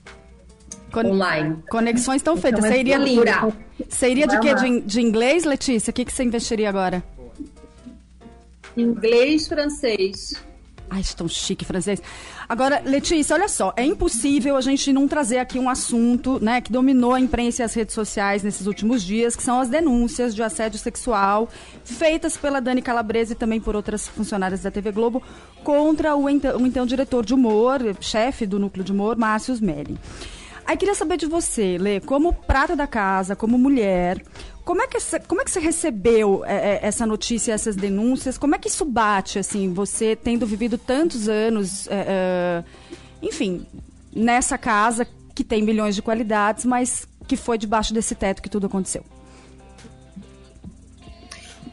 Con- online. Conexões estão feitas. Então, é Você iria, lindo. você iria de quê? De, de inglês, Letícia? O que, que você investiria agora? Inglês, francês. Ai, tão chique francês. Agora, Letícia, olha só, é impossível a gente não trazer aqui um assunto, né, que dominou a imprensa e as redes sociais nesses últimos dias, que são as denúncias de assédio sexual feitas pela Dani Calabresa e também por outras funcionárias da TV Globo contra o então, o então diretor de humor, chefe do núcleo de humor, Márcio Smelly. Aí queria saber de você, Lê, como prata da casa, como mulher, como é que, como é que você recebeu é, é, essa notícia, essas denúncias? Como é que isso bate, assim, você tendo vivido tantos anos, é, é, enfim, nessa casa que tem milhões de qualidades, mas que foi debaixo desse teto que tudo aconteceu?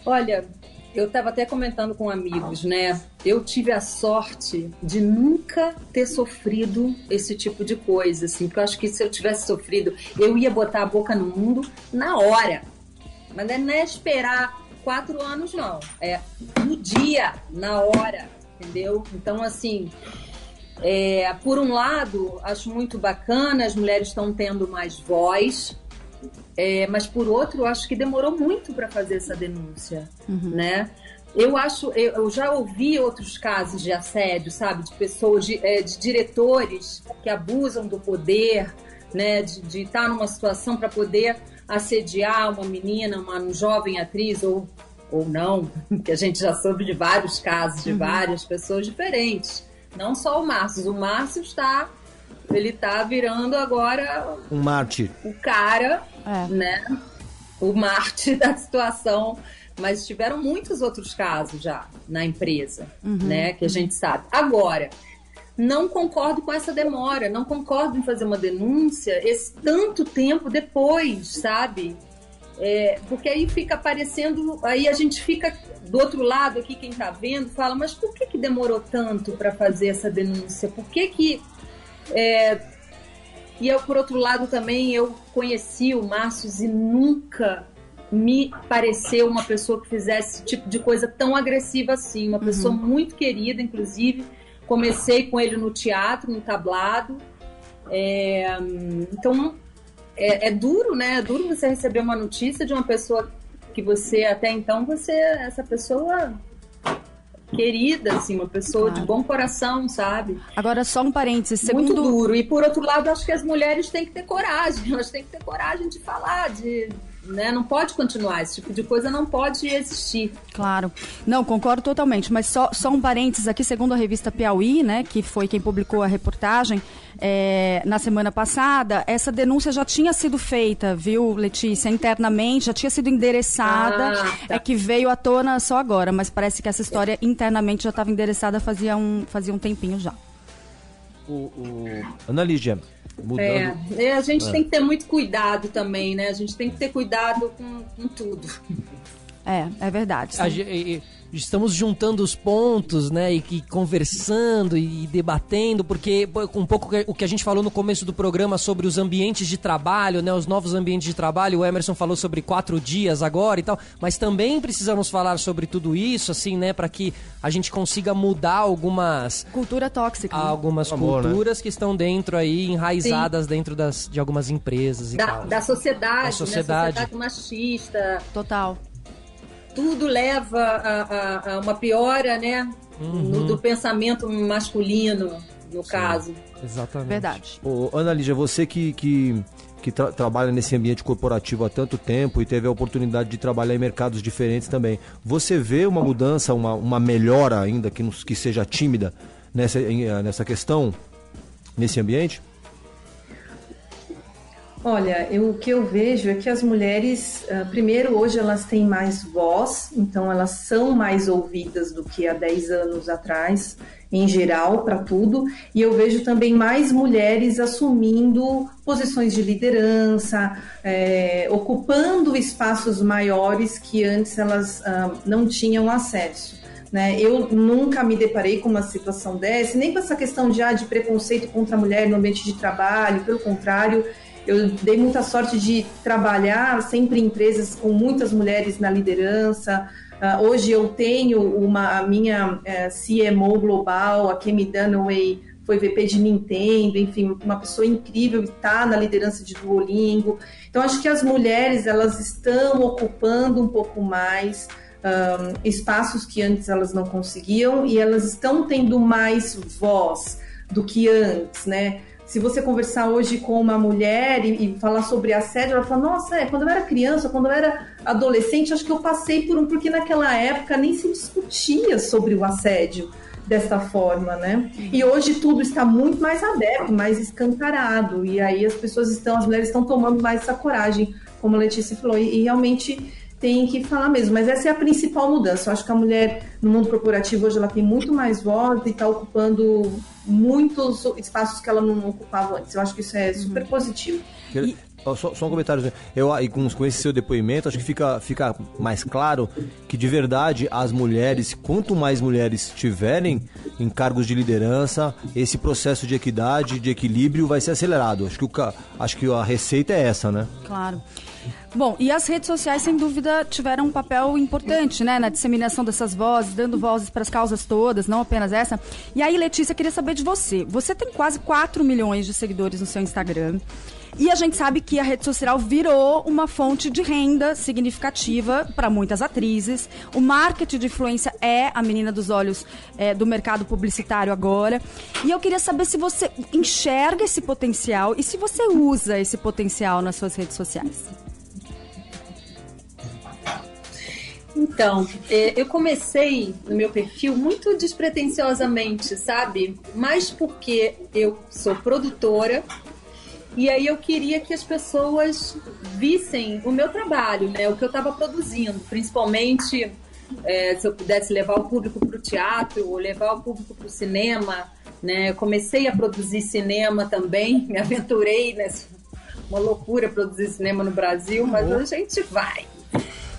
Olha, eu estava até comentando com amigos, né? Eu tive a sorte de nunca ter sofrido esse tipo de coisa, assim, porque eu acho que se eu tivesse sofrido, eu ia botar a boca no mundo na hora. Mas não é esperar quatro anos, não. É no dia, na hora, entendeu? Então, assim, É, por um lado, acho muito bacana, as mulheres estão tendo mais voz, é, mas por outro, acho que demorou muito para fazer essa denúncia, Uhum. né? Eu acho, eu, eu já ouvi outros casos de assédio, sabe, de pessoas, de, é, de diretores que abusam do poder, né, de estar numa situação para poder assediar uma menina, uma jovem atriz ou ou não, (laughs) que a gente já soube de vários casos de várias pessoas diferentes. Não só o Márcio, o Márcio está ele está virando agora Um mártir. o cara, É. né? O Marte (laughs) da situação. Mas tiveram muitos outros casos já na empresa, né? Que a gente sabe. Agora, não concordo com essa demora, não concordo em fazer uma denúncia esse tanto tempo depois, sabe? É, porque aí fica aparecendo, aí a gente fica do outro lado aqui, quem tá vendo, fala, mas por que, que demorou tanto para fazer essa denúncia? Por que que é, e eu, por outro lado, também eu conheci o Márcio e nunca me pareceu uma pessoa que fizesse esse tipo de coisa tão agressiva assim. Uma pessoa muito querida, inclusive. Comecei com ele no teatro, no tablado. É, então, é, é duro, né? É duro você receber uma notícia de uma pessoa que você, até então, você, essa pessoa querida, assim, uma pessoa Claro. de bom coração, sabe? Agora, só um parênteses. muito Segundo, duro. E por outro lado, acho que as mulheres têm que ter coragem, (laughs) elas têm que ter coragem de falar, de. Né? Não pode continuar, esse tipo de coisa não pode existir. Claro. Não, concordo totalmente. Mas só, só um parênteses aqui, segundo a revista Piauí, né, que foi quem publicou a reportagem, é, na semana passada, essa denúncia já tinha sido feita, viu, Letícia, internamente, já tinha sido endereçada, Ah, tá. é que veio à tona só agora, mas parece que essa história internamente já estava endereçada fazia um, fazia um tempinho já. O, o... Ana Lígia, mudando. É, é, a gente tem que ter muito cuidado também, né? A gente tem que ter cuidado com, com tudo. É, é verdade. A e- estamos juntando os pontos, né, e, que conversando e, debatendo, porque um pouco o que a gente falou no começo do programa sobre os ambientes de trabalho, né, os novos ambientes de trabalho, o Emerson falou sobre quatro dias agora e tal, mas também precisamos falar sobre tudo isso, assim, né, para que a gente consiga mudar algumas Cultura tóxica. né? algumas Amor, né? culturas que estão dentro aí, enraizadas dentro das, de algumas empresas e Da, tal. da sociedade, Da sociedade. Né? sociedade machista, Total. Tudo leva a, a- a uma piora, né? No- do pensamento masculino, no caso. Exatamente. Verdade. Ô, Ana Lígia, você que, que, que tra- trabalha nesse ambiente corporativo há tanto tempo e teve a oportunidade de trabalhar em mercados diferentes também, você vê uma mudança, uma, uma melhora ainda, que, nos- que seja tímida nessa, nessa questão, nesse ambiente? Olha, eu- o que eu vejo é que as mulheres, ah, primeiro, hoje elas têm mais voz, então elas são mais ouvidas do que há 10 anos atrás, em geral, para tudo. E eu vejo também mais mulheres assumindo posições de liderança, eh, ocupando espaços maiores que antes elas ah, não tinham acesso. Né? Eu nunca me deparei com uma situação dessa, nem com essa questão de, ah, de preconceito contra a mulher no ambiente de trabalho, pelo contrário, eu dei muita sorte de trabalhar sempre em empresas com muitas mulheres na liderança. Ah, hoje eu tenho uma, a minha eh, CMO global, a Kemi Dunaway, foi VP de Nintendo, enfim, uma pessoa incrível, está na liderança de Duolingo. Então, acho que as mulheres, elas estão ocupando um pouco mais um, espaços que antes elas não conseguiam e elas estão tendo mais voz do que antes, né? Se você conversar hoje com uma mulher e, e falar sobre assédio, ela fala: Nossa, é, quando eu era criança, quando eu era adolescente, acho que eu passei por um, porque naquela época nem se discutia sobre o assédio desta forma, né? E hoje tudo está muito mais aberto, mais escancarado, e aí as pessoas estão, as mulheres estão tomando mais essa coragem, como a Letícia falou, e, e realmente tem que falar mesmo. Mas essa é a principal mudança. Eu acho que a mulher no mundo corporativo hoje ela tem muito mais voz e está ocupando muitos espaços que ela não ocupava antes. Eu acho que isso é super positivo. Que- só, só um comentário. Eu, e com, com esse seu depoimento, acho que fica, fica mais claro que, de verdade, as mulheres, quanto mais mulheres tiverem em cargos de liderança, esse processo de equidade, de equilíbrio vai ser acelerado. Acho que, o, acho que a receita é essa, né? Claro. Bom, e as redes sociais, sem dúvida, tiveram um papel importante, né, na disseminação dessas vozes, dando vozes para as causas todas, não apenas essa. E aí, Letícia, queria saber de você. Você tem quase 4 milhões de seguidores no seu Instagram. E a gente sabe que a rede social virou uma fonte de renda significativa para muitas atrizes. O marketing de influência é a menina dos olhos é, do mercado publicitário agora. E eu queria saber se você enxerga esse potencial e se você usa esse potencial nas suas redes sociais. Então, é, eu comecei no meu perfil muito despretensiosamente, sabe? Mas porque eu sou produtora e aí eu queria que as pessoas vissem o meu trabalho, né? O que eu estava produzindo, principalmente é, se eu pudesse levar o público para o teatro ou levar o público para o cinema, né? Eu comecei a produzir cinema também, (laughs) me aventurei nessa uma loucura produzir cinema no Brasil, mas a gente vai.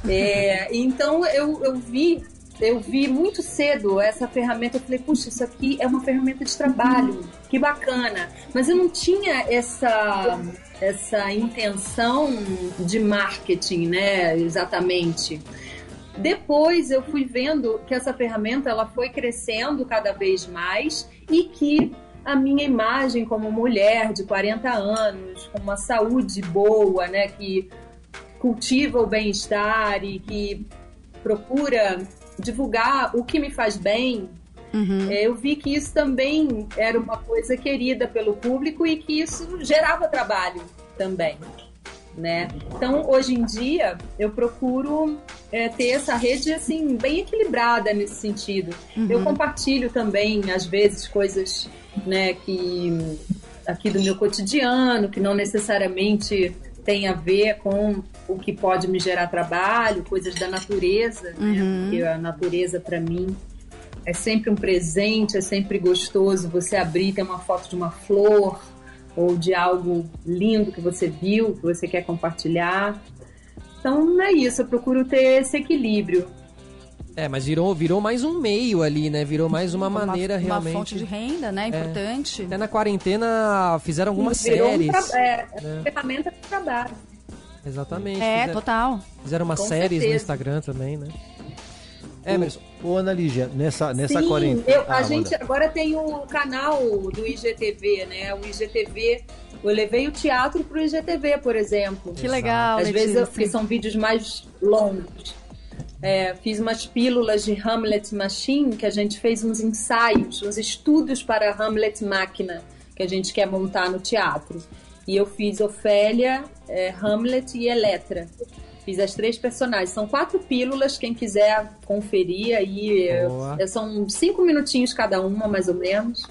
É, então eu, eu vi eu vi muito cedo essa ferramenta, eu falei, puxa, isso aqui é uma ferramenta de trabalho, que bacana. Mas eu não tinha essa, essa intenção de marketing, né, exatamente. Depois eu fui vendo que essa ferramenta ela foi crescendo cada vez mais e que a minha imagem como mulher de 40 anos, com uma saúde boa, né, que cultiva o bem-estar e que procura divulgar o que me faz bem, uhum. eu vi que isso também era uma coisa querida pelo público e que isso gerava trabalho também. Né? Então, hoje em dia, eu procuro é, ter essa rede assim bem equilibrada nesse sentido. Uhum. Eu compartilho também, às vezes, coisas né, que aqui do meu cotidiano, que não necessariamente tem a ver com o que pode me gerar trabalho, coisas da natureza, né? uhum. né? Porque a natureza, para mim, é sempre um presente, é sempre gostoso você abrir, ter uma foto de uma flor ou de algo lindo que você viu, que você quer compartilhar. Então, é isso, eu procuro ter esse equilíbrio. É, mas virou, virou mais um meio ali, né? Virou mais uma, uma maneira uma realmente. Uma fonte de renda, né? É. Importante. É. Até na quarentena fizeram algumas virou séries. Um é, né? ferramenta de trabalho. Exatamente. É, fizeram, total. Fizeram umas Com séries certeza. no Instagram também, né? Emerson. Ô, Ana Lígia, nessa, nessa Sim, quarentena. Eu, a ah, gente manda. agora tem o canal do IGTV, né? O IGTV. Eu levei o teatro pro IGTV, por exemplo. Que legal. Às vezes, eu, porque são vídeos mais longos. É, fiz umas pílulas de Hamlet Machine, que a gente fez uns ensaios, uns estudos para Hamlet Máquina, que a gente quer montar no teatro. E eu fiz Ofélia, é, Hamlet e Eletra. Fiz as três personagens. São quatro pílulas, quem quiser conferir aí. É, são cinco minutinhos cada uma, mais ou menos.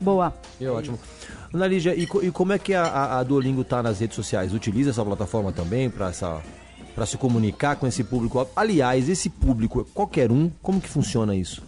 Boa. É ótimo. Ana Lígia, e, e, como é que a, a Duolingo tá nas redes sociais? Utiliza essa plataforma também para essa para se comunicar com esse público. Aliás, esse público é qualquer um, como que funciona isso?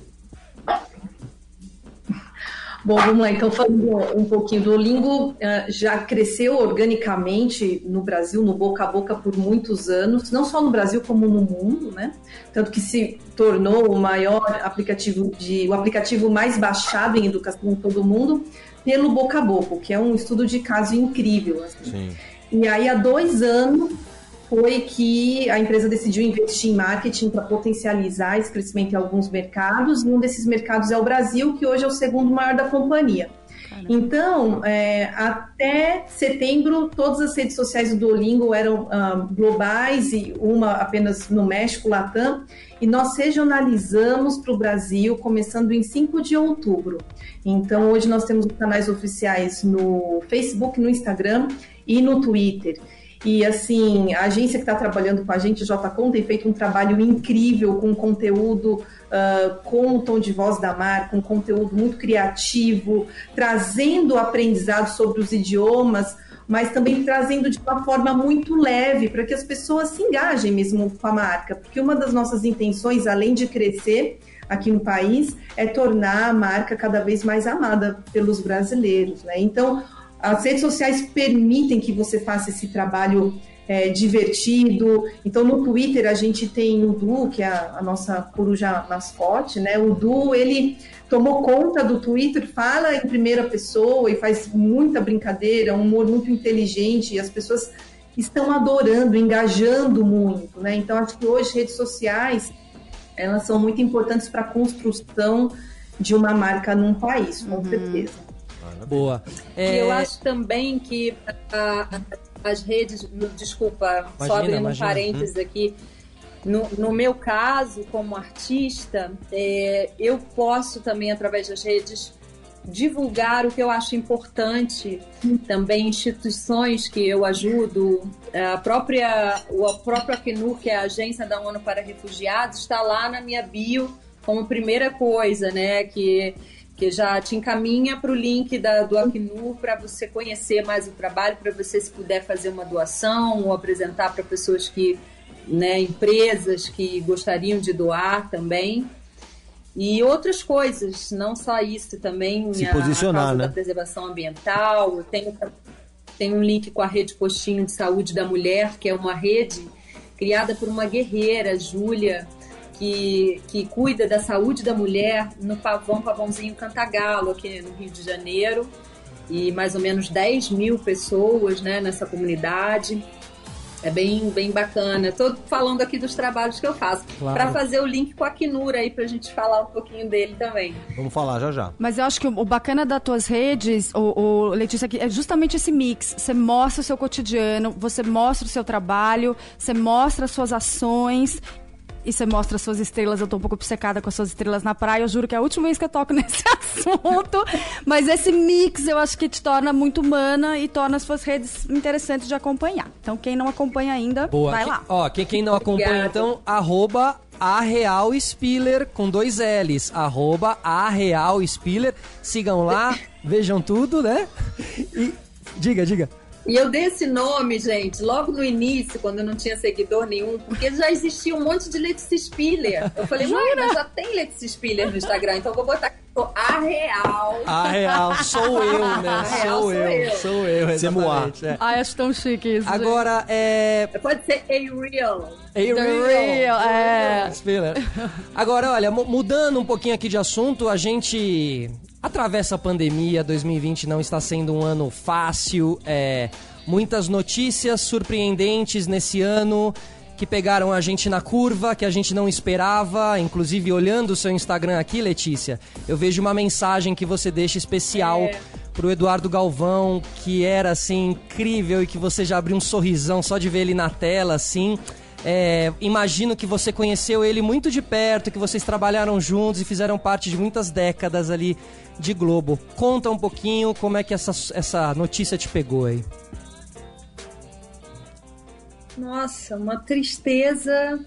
Bom, vamos lá. Então, falando um pouquinho do Olingo, eh, já cresceu organicamente no Brasil, no boca a boca, por muitos anos, não só no Brasil como no mundo, né? Tanto que se tornou o maior aplicativo de, o aplicativo mais baixado em educação em todo o mundo pelo boca a boca, que é um estudo de caso incrível. Assim. Sim. E aí, há dois anos, foi que a empresa decidiu investir em marketing para potencializar esse crescimento em alguns mercados, e um desses mercados é o Brasil, que hoje é o segundo maior da companhia. Então, é, até setembro, todas as redes sociais do Duolingo eram ah, globais e uma apenas no México, Latam, e nós regionalizamos para o Brasil, começando em 5 de outubro. Então, hoje nós temos canais oficiais no Facebook, no Instagram e no Twitter. E assim, a agência que está trabalhando com a gente, JCom, tem feito um trabalho incrível com conteúdo, uh, com o tom de voz da marca, um conteúdo muito criativo, trazendo aprendizado sobre os idiomas, mas também trazendo de uma forma muito leve para que as pessoas se engajem mesmo com a marca. Porque uma das nossas intenções, além de crescer aqui no país, é tornar a marca cada vez mais amada pelos brasileiros. Né? Então, as redes sociais permitem que você faça esse trabalho é, divertido. Então, no Twitter, a gente tem o Du, que é a, a nossa coruja mascote, né? O Du, ele tomou conta do Twitter, fala em primeira pessoa e faz muita brincadeira, um humor muito inteligente, e as pessoas estão adorando, engajando muito, né? Então, acho que hoje redes sociais, elas são muito importantes para a construção de uma marca num país, com uhum. certeza. Boa. É... Eu acho também que a, as redes, desculpa, imagina, só abrindo um parênteses hum. aqui, no, no, meu caso, como artista, é, eu posso também, através das redes, divulgar o que eu acho importante. Também instituições que eu ajudo, a própria, o próprio Acnur, que é a Agência da ONU para Refugiados, está lá na minha bio como primeira coisa, né? Que que já te encaminha para o link da, do Acnur para você conhecer mais o trabalho, para você, se puder, fazer uma doação ou apresentar para pessoas que, né, empresas que gostariam de doar também. E outras coisas, não só isso, também se posicionar, a, né? da preservação ambiental. Eu tenho, tenho um link com a Rede Postinho de Saúde da Mulher, que é uma rede criada por uma guerreira, Júlia, que, que cuida da saúde da mulher no Pavão Pavãozinho Cantagalo, aqui no Rio de Janeiro. E mais ou menos 10 mil pessoas né, nessa comunidade. É bem, bem bacana. Estou falando aqui dos trabalhos que eu faço. Claro. Para fazer o link com a Kinura aí, para a gente falar um pouquinho dele também. Vamos falar já já. Mas eu acho que o bacana das tuas redes, o, o Letícia, é justamente esse mix. Você mostra o seu cotidiano, você mostra o seu trabalho, você mostra as suas ações e você mostra suas estrelas. Eu tô um pouco obcecada com as suas estrelas na praia. Eu juro que é a última vez que eu toco (laughs) nesse assunto. Mas esse mix eu acho que te torna muito humana e torna as suas redes interessantes de acompanhar. Então, quem não acompanha ainda, Boa. vai lá. Ó, quem, quem não acompanha, então, arroba a Real Spiller com dois L's. Arroba a Real Spiller. Sigam lá, (laughs) vejam tudo, né? E diga, diga. E eu dei esse nome, gente, logo no início, quando eu não tinha seguidor nenhum, porque já existia um monte de Letícia Spiller. Eu falei, mãe, mas já tem Letícia Spiller no Instagram, então eu vou botar a real. A real, sou (laughs) eu, né? Real, sou, eu, eu, sou eu, exatamente. É. Ai, acho tão chique isso. Agora, é... Pode ser a real. A real, é. Spiller. Agora, olha, mudando um pouquinho aqui de assunto, a gente atravessa a pandemia, 2020 não está sendo um ano fácil, é, muitas notícias surpreendentes nesse ano que pegaram a gente na curva, que a gente não esperava, inclusive olhando o seu Instagram aqui, Letícia, eu vejo uma mensagem que você deixa especial é. pro Eduardo Galvão, que era assim incrível e que você já abriu um sorrisão só de ver ele na tela assim. É, imagino que você conheceu ele muito de perto, que vocês trabalharam juntos e fizeram parte de muitas décadas ali de Globo. Conta um pouquinho como é que essa, essa notícia te pegou aí. Nossa, uma tristeza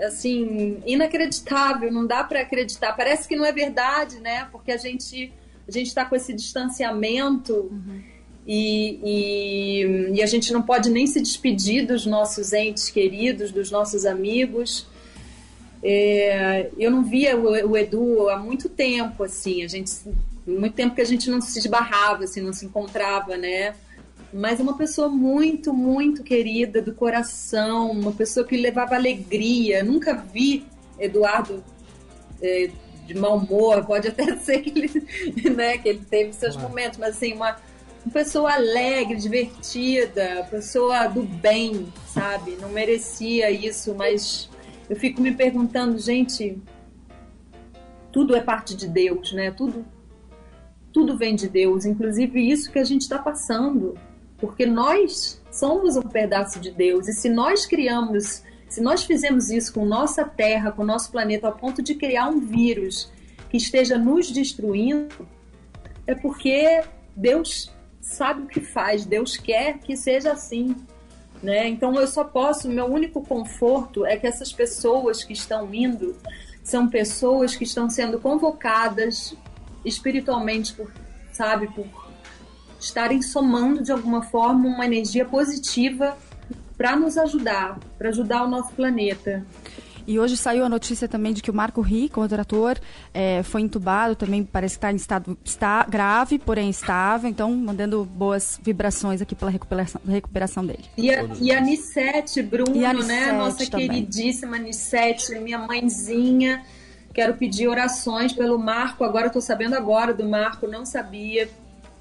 assim inacreditável, não dá para acreditar. Parece que não é verdade, né? Porque a gente a gente está com esse distanciamento. Uhum e, e, e, a gente não pode nem se despedir dos nossos entes queridos, dos nossos amigos. É, eu não via o, o, Edu há muito tempo, assim, a gente, muito tempo que a gente não se esbarrava, assim, não se encontrava, né? Mas é uma pessoa muito, muito querida do coração, uma pessoa que levava alegria. Nunca vi Eduardo é, de mau humor, pode até (laughs) ser que ele, né, que ele teve seus momentos, mas assim, uma uma pessoa alegre, divertida, pessoa do bem, sabe? Não merecia isso, mas eu fico me perguntando, gente, tudo é parte de Deus, né? Tudo, tudo vem de Deus, inclusive isso que a gente está passando, porque nós somos um pedaço de Deus e se nós criamos, se nós fizemos isso com nossa Terra, com nosso planeta, ao ponto de criar um vírus que esteja nos destruindo, é porque Deus sabe o que faz, Deus quer que seja assim. Né? Então eu só posso, meu único conforto é que essas pessoas que estão indo são pessoas que estão sendo convocadas espiritualmente por, sabe, por estarem somando de alguma forma uma energia positiva para nos ajudar, para ajudar o nosso planeta. E hoje saiu a notícia também de que o Marco Rico, outro ator, é, foi entubado, também parece que está em estado está grave, porém estável. Então, mandando boas vibrações aqui pela recuperação, recuperação dele. E a, e a Nissete, Bruno, E a né? Nissete Nossa também. queridíssima Nissete, minha mãezinha. Quero pedir orações pelo Marco. Agora eu tô sabendo agora do Marco, não sabia.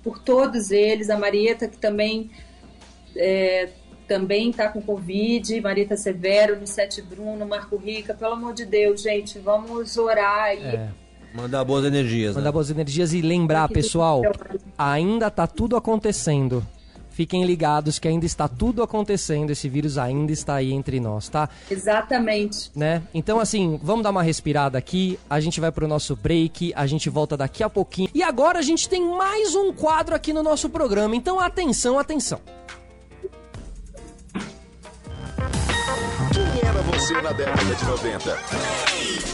Por todos eles. A Marieta, que também é, também tá com Covid. Marieta Severo, Nissete Bruno, Marco Rica. Pelo amor de Deus, gente, vamos orar aí. É. Mandar boas energias. Mandar Né? boas energias e lembrar, pessoal, ainda tá tudo acontecendo. Fiquem ligados que ainda está tudo acontecendo, esse vírus ainda está aí entre nós, tá? Exatamente. Né? Então, assim, vamos dar uma respirada aqui. A gente vai pro nosso break, a gente volta daqui a pouquinho. E agora a gente tem mais um quadro aqui no nosso programa. Então, atenção, atenção. Quem era você na década de 90?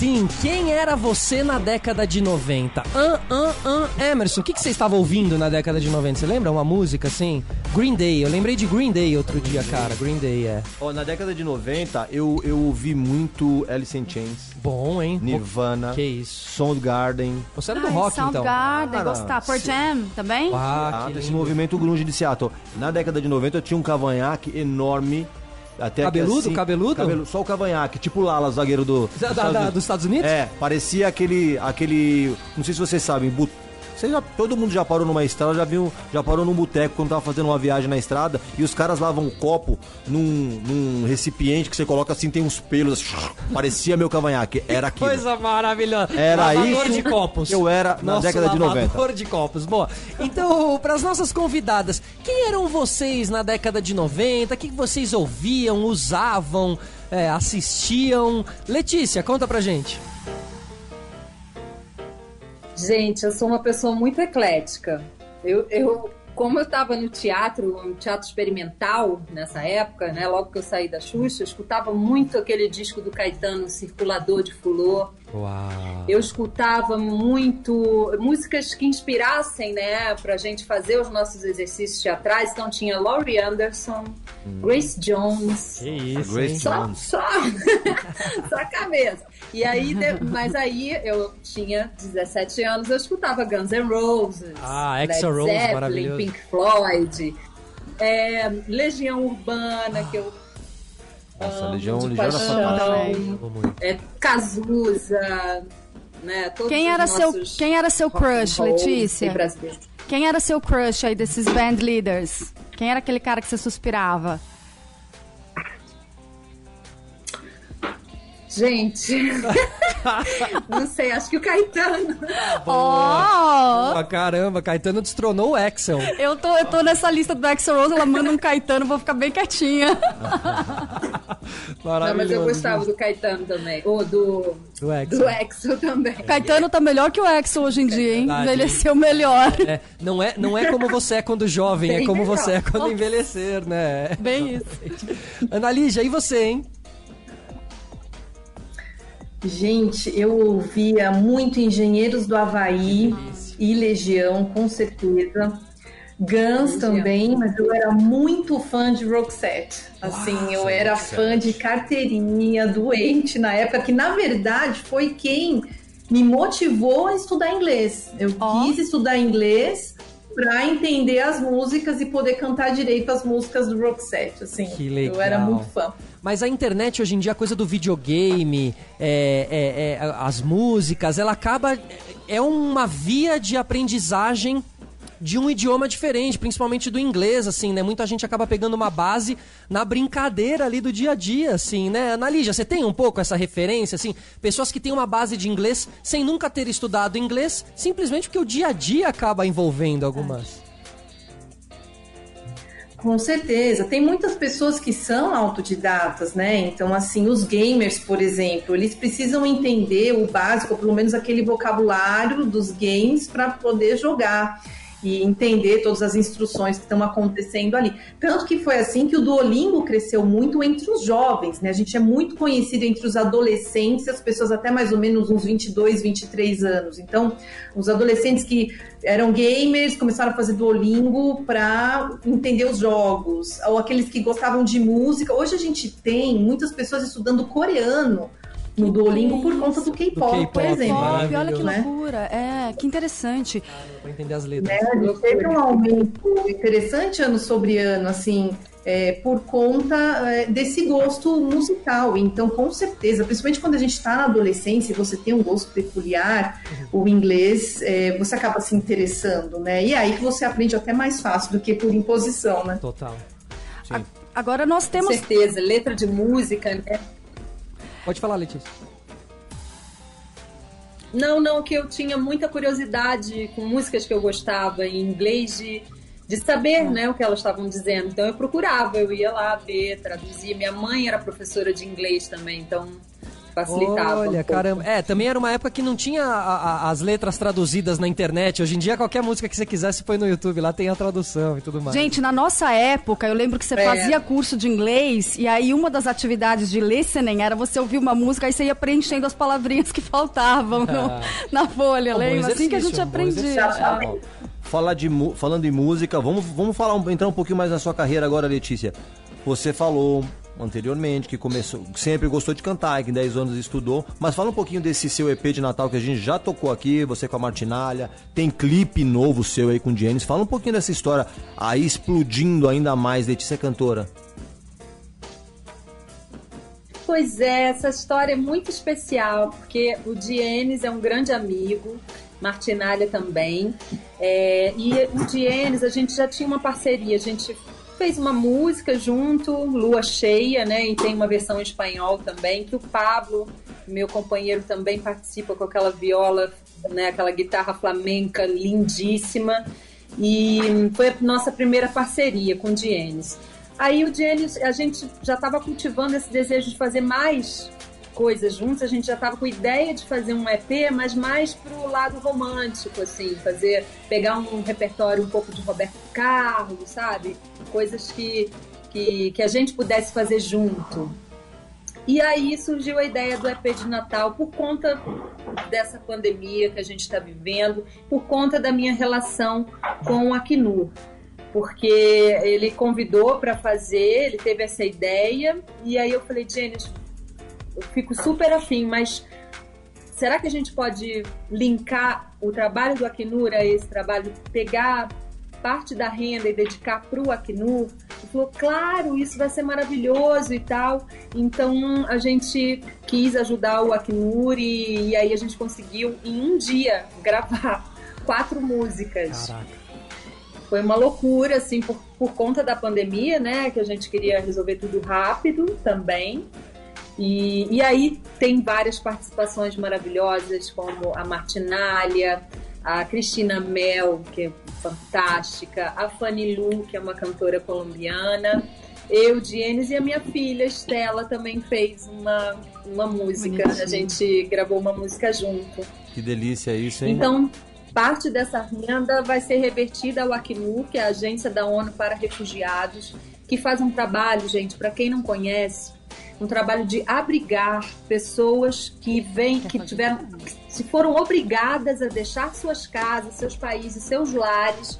Sim, quem era você na década de 90? An, an, an, Emerson, o que, que você estava ouvindo na década de 90? Você lembra uma música assim? Green Day, eu lembrei de Green Day outro dia, cara. Green Day, é. Ó, na década de 90, eu, eu ouvi muito Alice in Chains, Bom, hein? Nirvana, Que isso. Soundgarden. Você era do Ai, rock, então. Soundgarden, gostar. Por Jam também? Ah, Ah, lindo. movimento grunge de Seattle. Na década de 90 eu tinha um cavanhaque enorme. Até aqui Cabeludo? assim- Cabeludo? cabelu- Só o cavanhaque, tipo o Lala, zagueiro do... Da- da- da- dos Estados Unidos? É, parecia aquele, aquele, não sei se vocês sabem, bu- Você já, todo mundo já parou numa estrada, já viu, já parou num boteco quando tava fazendo uma viagem na estrada e os caras lavam um copo num, num recipiente que você coloca assim, tem uns pelos, (laughs) parecia meu cavanhaque, era aquilo. Coisa maravilhosa. Era lavador isso de copos. eu era na Nosso década de 90. Lavador de copos. Boa. Então, para as nossas convidadas, quem eram vocês na década de 90? O que que vocês ouviam, usavam, é, assistiam? Letícia, conta pra gente. Gente, eu sou uma pessoa muito eclética. Eu, eu como eu estava no teatro, no teatro experimental nessa época, né? Logo que eu saí da Xuxa, eu escutava muito aquele disco do Caetano, Circulador de Fulô. Uau. Eu escutava muito músicas que inspirassem, né, pra gente fazer os nossos exercícios teatrais. Então tinha Laurie Anderson, Grace Jones, Que isso, Grace só, Jones. só, (laughs) só a cabeça. E aí, de- mas aí eu tinha 17 anos, eu escutava Guns N' Roses, Ah, Led Rose, Zeppelin, maravilhoso. Pink Floyd, é, Legião Urbana, que eu Nossa, amo Legião, de Legião paixão. é, Cazuza, né? Todos Quem era, seu, quem era seu crush, Letícia? Quem era seu crush aí desses band leaders? Quem era aquele cara que você suspirava? Gente, (laughs) não sei, acho que o Caetano. Oh! Caramba, Caetano destronou o Axel. Eu tô, eu tô nessa lista do Axl Rose, ela manda um Caetano, vou ficar bem quietinha. (laughs) Não, Maravilhoso. mas eu gostava do Caetano também. Ou do, Do Axl. do Exo também. Caetano tá melhor que o Axl hoje em dia, hein? Verdade. Envelheceu melhor. É, não, é, não é como você é quando jovem, é Bem como melhor. você é quando envelhecer, né? Bem isso. Ana Lígia, e você, hein? Gente, eu ouvia muito Engenheiros do Havaí e Legião, com certeza. Guns também, mas eu era muito fã de Roxette. Assim, eu era fã de carteirinha, doente na época, que na verdade foi quem me motivou a estudar inglês. Eu Ó. quis estudar inglês para entender as músicas e poder cantar direito as músicas do Roxette. Assim, Que eu era legal. muito fã. Mas a internet hoje em dia, a coisa do videogame, é, é, é, as músicas, ela acaba. É uma via de aprendizagem de um idioma diferente, principalmente do inglês, assim, né? Muita gente acaba pegando uma base na brincadeira ali do dia a dia, assim, né? Ana Lígia, você tem um pouco essa referência, assim? Pessoas que têm uma base de inglês sem nunca ter estudado inglês, simplesmente porque o dia a dia acaba envolvendo algumas. Com certeza. Tem muitas pessoas que são autodidatas, né? Então, assim, os gamers, por exemplo, eles precisam entender o básico, pelo menos aquele vocabulário dos games, para poder jogar. E entender todas as instruções que estão acontecendo ali. Tanto que foi assim que o Duolingo cresceu muito entre os jovens, né? A gente é muito conhecido entre os adolescentes, as pessoas até mais ou menos uns 22, 23 anos. Então, os adolescentes que eram gamers começaram a fazer Duolingo para entender os jogos, ou aqueles que gostavam de música. Hoje a gente tem muitas pessoas estudando coreano no Duolingo por conta do K-pop, por exemplo. Olha que né? loucura. É, que interessante. Pra entender as letras. Né? A gente teve um aumento interessante ano sobre ano, assim, é, por conta é, desse gosto musical. Então, com certeza, principalmente quando a gente está na adolescência e você tem um gosto peculiar, o inglês, é, você acaba se interessando, né? E é aí que você aprende até mais fácil do que por imposição, né? Total. A- Agora nós Com temos. certeza, letra de música, né? Pode falar, Letícia. Não, não, que eu tinha muita curiosidade com músicas que eu gostava em inglês de, de saber né, o que elas estavam dizendo. Então eu procurava, eu ia lá ver, traduzia. Minha mãe era professora de inglês também, então facilitava. um Olha, pouco. caramba. É, também era uma época que não tinha a- a- as letras traduzidas na internet. Hoje em dia, qualquer música que você quiser, você põe no YouTube, lá tem a tradução e tudo mais. Gente, na nossa época, eu lembro que você É. fazia curso de inglês e aí uma das atividades de listening era você ouvir uma música e você ia preenchendo as palavrinhas que faltavam no- Ah. (laughs) na folha, Um bom lembra? Assim que a gente um aprendia. É. Falar de, falando em música, vamos, vamos falar, um- entrar um pouquinho mais na sua carreira agora, Letícia. Você falou anteriormente que começou, sempre gostou de cantar, que em 10 anos estudou, mas fala um pouquinho desse seu EP de Natal que a gente já tocou aqui, você com a Martinalha, tem clipe novo seu aí com o Janis. Fala um pouquinho dessa história aí explodindo ainda mais, Letícia Cantora. Pois é, essa história é muito especial, porque o Dienes é um grande amigo, Martinalha também. É, e o Dienes, a gente já tinha uma parceria, a gente fez uma música junto, Lua Cheia, né? E tem uma versão em espanhol também, que o Pablo, meu companheiro, também participa com aquela viola, né? Aquela guitarra flamenca lindíssima. E foi a nossa primeira parceria com o Dienes. Aí o Dienes, a gente já estava cultivando esse desejo de fazer mais coisas juntos, a gente já estava com ideia de fazer um EP, mas mais pro lado romântico, assim, fazer, pegar um repertório um pouco de Roberto Carlos, sabe? Coisas que, que, que a gente pudesse fazer junto. E aí surgiu a ideia do EP de Natal por conta dessa pandemia que a gente está vivendo, por conta da minha relação com o Acnur. Porque ele convidou para fazer, ele teve essa ideia, e aí eu falei, Janis, eu fico super afim, mas será que a gente pode linkar o trabalho do Acnur a esse trabalho, pegar parte da renda e dedicar para o Acnur? Ele falou, claro, isso vai ser maravilhoso e tal. Então a gente quis ajudar o Acnur e, e aí a gente conseguiu em um dia gravar (laughs) quatro músicas. Caraca. Foi uma loucura, assim, por, por conta da pandemia, né? Que a gente queria resolver tudo rápido também. E, e aí tem várias participações maravilhosas, como a Martinalha, a Cristina Mel, que é fantástica, a Fanny Lu, que é uma cantora colombiana, eu, Dienes, e a minha filha, Estela, também fez uma, uma música. Bonitinho. A gente gravou uma música junto. Que delícia isso, hein? Então, parte dessa renda vai ser revertida ao Acnur, que é a Agência da ONU para Refugiados, que faz um trabalho, gente, para quem não conhece, um trabalho de abrigar pessoas que vêm, que tiveram, que se foram obrigadas a deixar suas casas, seus países, seus lares,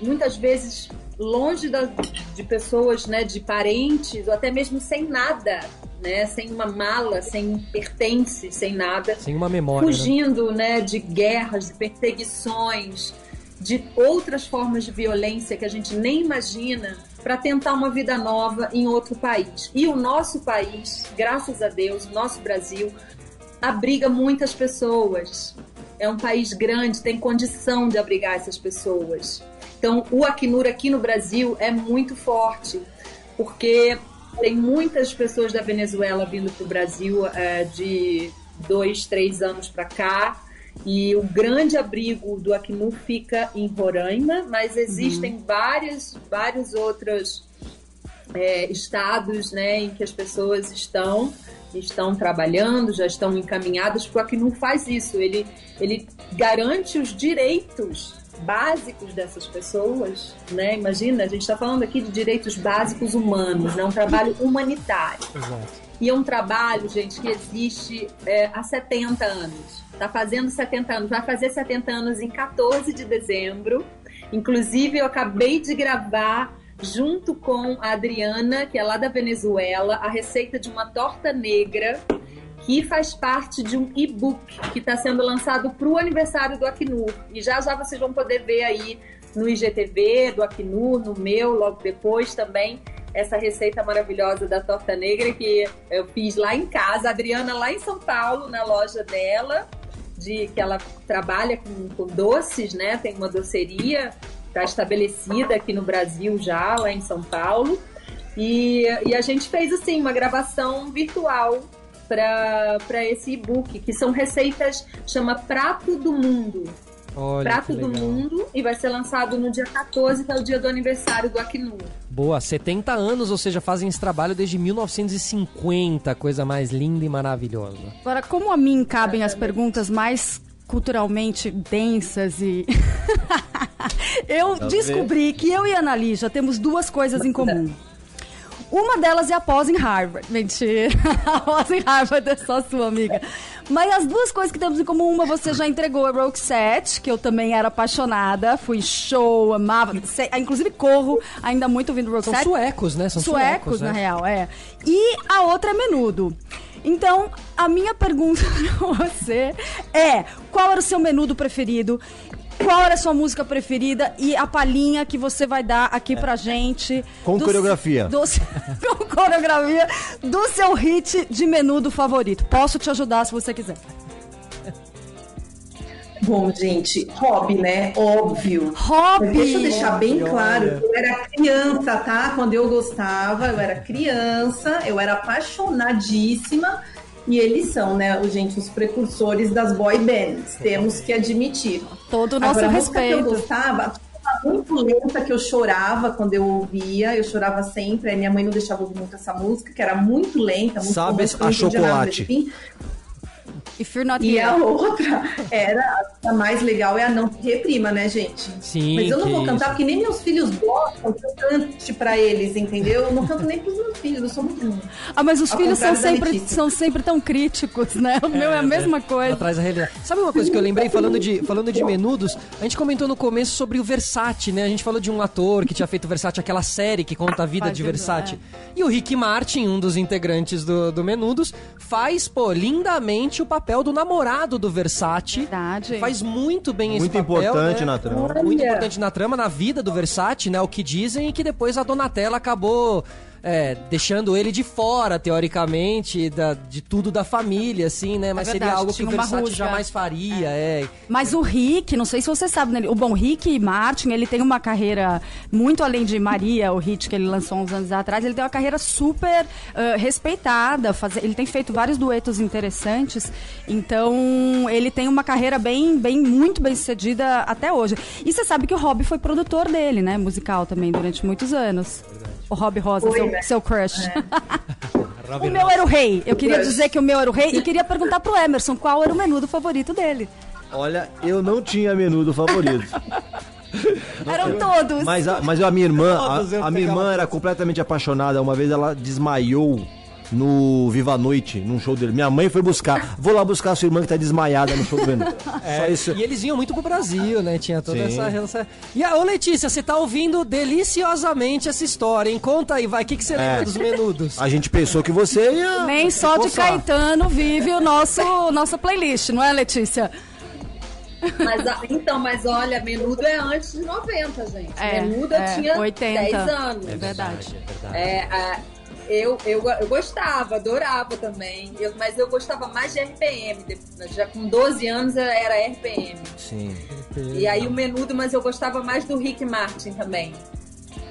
muitas vezes longe da- de pessoas, né, de parentes, ou até mesmo sem nada, né, sem uma mala, sem pertence, sem nada Sem uma memória. né? fugindo né, de guerras, de perseguições, de outras formas de violência que a gente nem imagina, para tentar uma vida nova em outro país. E o nosso país, graças a Deus, o nosso Brasil, abriga muitas pessoas. É um país grande, tem condição de abrigar essas pessoas. Então, o Acnur aqui no Brasil é muito forte, porque tem muitas pessoas da Venezuela vindo para o Brasil eh, de dois, três anos para cá. E o grande abrigo do Acnur fica em Roraima, mas existem várias, vários outros é, estados né, em que as pessoas estão estão trabalhando, já estão encaminhadas, porque o Acnur faz isso, ele, ele garante os direitos básicos dessas pessoas, né? Imagina, a gente está falando aqui de direitos básicos humanos, né? Um trabalho humanitário. Exato. E é um trabalho, gente, que existe é, há 70 anos. Está fazendo 70 anos, vai fazer 70 anos em 14 de dezembro. Inclusive, eu acabei de gravar junto com a Adriana, que é lá da Venezuela, a receita de uma torta negra que faz parte de um e-book que está sendo lançado para o aniversário do Acnur. E já já vocês vão poder ver aí no IGTV, do Acnur, no meu, logo depois também, essa receita maravilhosa da torta negra que eu fiz lá em casa. A Adriana lá em São Paulo, na loja dela, de que ela trabalha com, com doces, né? Tem uma doceria, está estabelecida aqui no Brasil já, lá em São Paulo. E, e a gente fez assim uma gravação virtual para esse e-book, que são receitas, chama Prato do Mundo. Olha Prato que do legal. Mundo e vai ser lançado no dia 14, que é o dia do aniversário do Acnur. Boa, 70 anos, ou seja, fazem esse trabalho desde 1950, coisa mais linda e maravilhosa. Agora, como a mim cabem as perguntas mais culturalmente densas e. (laughs) eu descobri que eu e a Annali já temos duas coisas em comum. Uma delas é a pós em Harvard. Mentira. (laughs) A pós em Harvard é só sua amiga. Mas as duas coisas que temos em comum, uma você já entregou a Roxette, que eu também era apaixonada. Fui show, amava. Inclusive corro ainda muito ouvindo São Roxette suecos, né? São suecos, suecos, né? na real, é. E a outra é menudo. Então, a minha pergunta (laughs) pra você é: qual era o seu menudo preferido? Qual era a sua música preferida e a palhinha que você vai dar aqui pra gente? Com do- coreografia. do- (laughs) com coreografia do seu hit de menudo favorito. Posso te ajudar se você quiser. Bom, gente, hobby, né? Óbvio. Hobby! Mas deixa eu deixar bem claro, eu era criança, tá? Quando eu gostava, eu era criança, eu era apaixonadíssima. E eles são, né, o- gente, os precursores das boy bands. Temos que admitir. Todo o nosso Agora, a música que eu respeito. gostava, muito lenta que eu chorava quando eu ouvia, eu chorava sempre, aí minha mãe não deixava ouvir muito essa música, que era muito lenta, muito Sabe a nada, chocolate? mas, enfim. If you're not E a here. outra era a mais legal é a não se reprima, né, gente? Sim, Mas eu não vou cantar isso. porque nem meus filhos gostam que eu cante pra eles, entendeu? Eu não canto nem pros meus filhos, eu sou muito ruim. Ah, mas os Ao filhos são sempre, são sempre tão críticos, né? O meu é a mesma coisa. Atrás da realidade. Sabe uma coisa que eu lembrei falando de, falando de menudos? A gente comentou no começo sobre o Versace, né? A gente falou de um ator que tinha feito o Versace, aquela série que conta a vida Faz de Versace. é. E o Rick Martin, um dos integrantes do, do Menudos, faz, pô, lindamente o papel do namorado do Versace. Verdade. Faz muito bem esse Muito papel. importante né? na trama. Muito Olha. importante na trama, na vida do Versace, né? O que dizem e que depois a Donatella acabou é, deixando ele de fora, teoricamente, da- de tudo da família, assim, né? Mas seria verdade, algo que o Versace jamais faria, é. Mas o Rick, não sei se você sabe, né? O bom Rick Martin, ele tem uma carreira muito além de Maria, o hit que ele lançou uns anos atrás, ele tem uma carreira super ah, respeitada. faze- ele tem feito vários duetos interessantes. Então, ele tem uma carreira bem, bem, muito bem sucedida até hoje. E você sabe que o Rob foi produtor dele, né? Musical também, durante muitos anos. O Rob Rosa, seu, né? seu crush. (laughs) o meu era o rei. Eu queria crush. dizer que o meu era o rei e queria perguntar pro Emerson qual era o menudo favorito dele. Olha, eu não tinha menudo favorito. (laughs) Eram todos. Mas a, mas a minha irmã, a, a minha irmã era completamente apaixonada. Uma vez ela desmaiou no Viva a Noite, num show dele. Minha mãe foi buscar. Vou lá buscar a sua irmã que tá desmaiada no show do Menudo. Só isso. E eles vinham muito pro Brasil, né? Tinha toda Sim. essa relação. E a, ô Letícia, você tá ouvindo deliciosamente essa história, hein? Conta aí, vai. O que, que você lembra É. dos menudos? A gente pensou que você ia. Nem só de coçar. Caetano vive o nosso nossa playlist, não é, Letícia? Mas, a- então, mas olha, menudo é antes de 90, gente. É, menudo é, tinha 80. 10 anos. É verdade. É, a- eu, eu, eu gostava, adorava também. Eu- mas eu gostava mais de RPM. Já com 12 anos era RPM. Sim. E aí o menudo, mas eu gostava mais do Rick Martin também.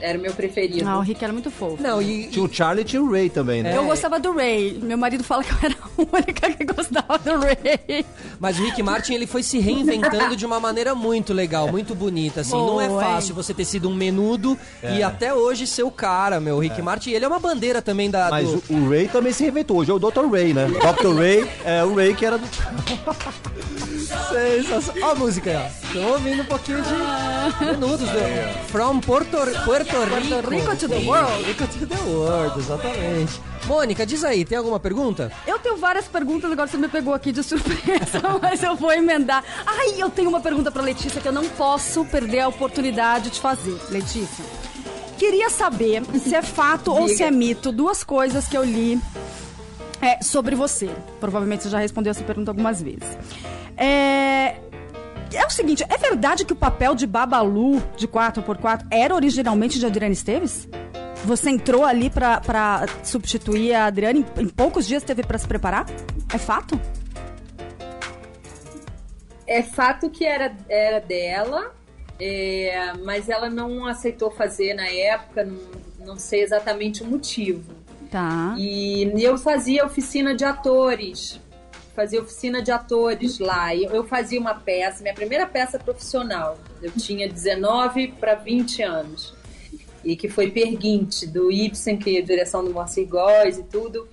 Era o meu preferido. Ah, o Rick era muito fofo. Não, e, Tinha o Charlie e tinha o Ray também, né? Eu gostava do Ray. Meu marido fala que eu era (laughs) a única que gostava do Ray. Mas o Rick Martin ele foi se reinventando de uma maneira muito legal, muito bonita. Assim, não é fácil você ter sido um menudo e até hoje ser o cara, meu. O Rick Martin, ele é uma bandeira também da. Mas do- o, o Ray também se reinventou. Hoje é o Dr. Ray, né? (laughs) Dr. Ray é o Ray que era do. (laughs) Sensacional. Ó a música aí, ó. Tô ouvindo um pouquinho de menudos do From Porto, Puerto Rico. Puerto Rico to the world. Rico to the world, exatamente. Mônica, diz aí, tem alguma pergunta? Eu tenho várias perguntas, agora você me pegou aqui de (laughs) surpresa, mas eu vou emendar. Ai, eu tenho uma pergunta pra Letícia que eu não posso perder a oportunidade de fazer. Letícia, queria saber se é fato ou se é mito, duas coisas que eu li é, sobre você. Provavelmente você já respondeu essa pergunta algumas vezes. É, é o seguinte, é verdade que o papel de Babalu de 4x4 era originalmente de Adriana Esteves? Você entrou ali pra substituir a Adriana em, em poucos dias teve pra se preparar? É fato? É fato que era, era dela, é, mas ela não aceitou fazer na época, não, não sei exatamente o motivo. Tá. E eu fazia oficina de atores, fazia oficina de atores lá. E eu fazia uma peça, minha primeira peça profissional. Eu tinha 19 para 20 anos. E que foi Perguinte, do Ibsen, que é a direção do Moacir Góes e tudo.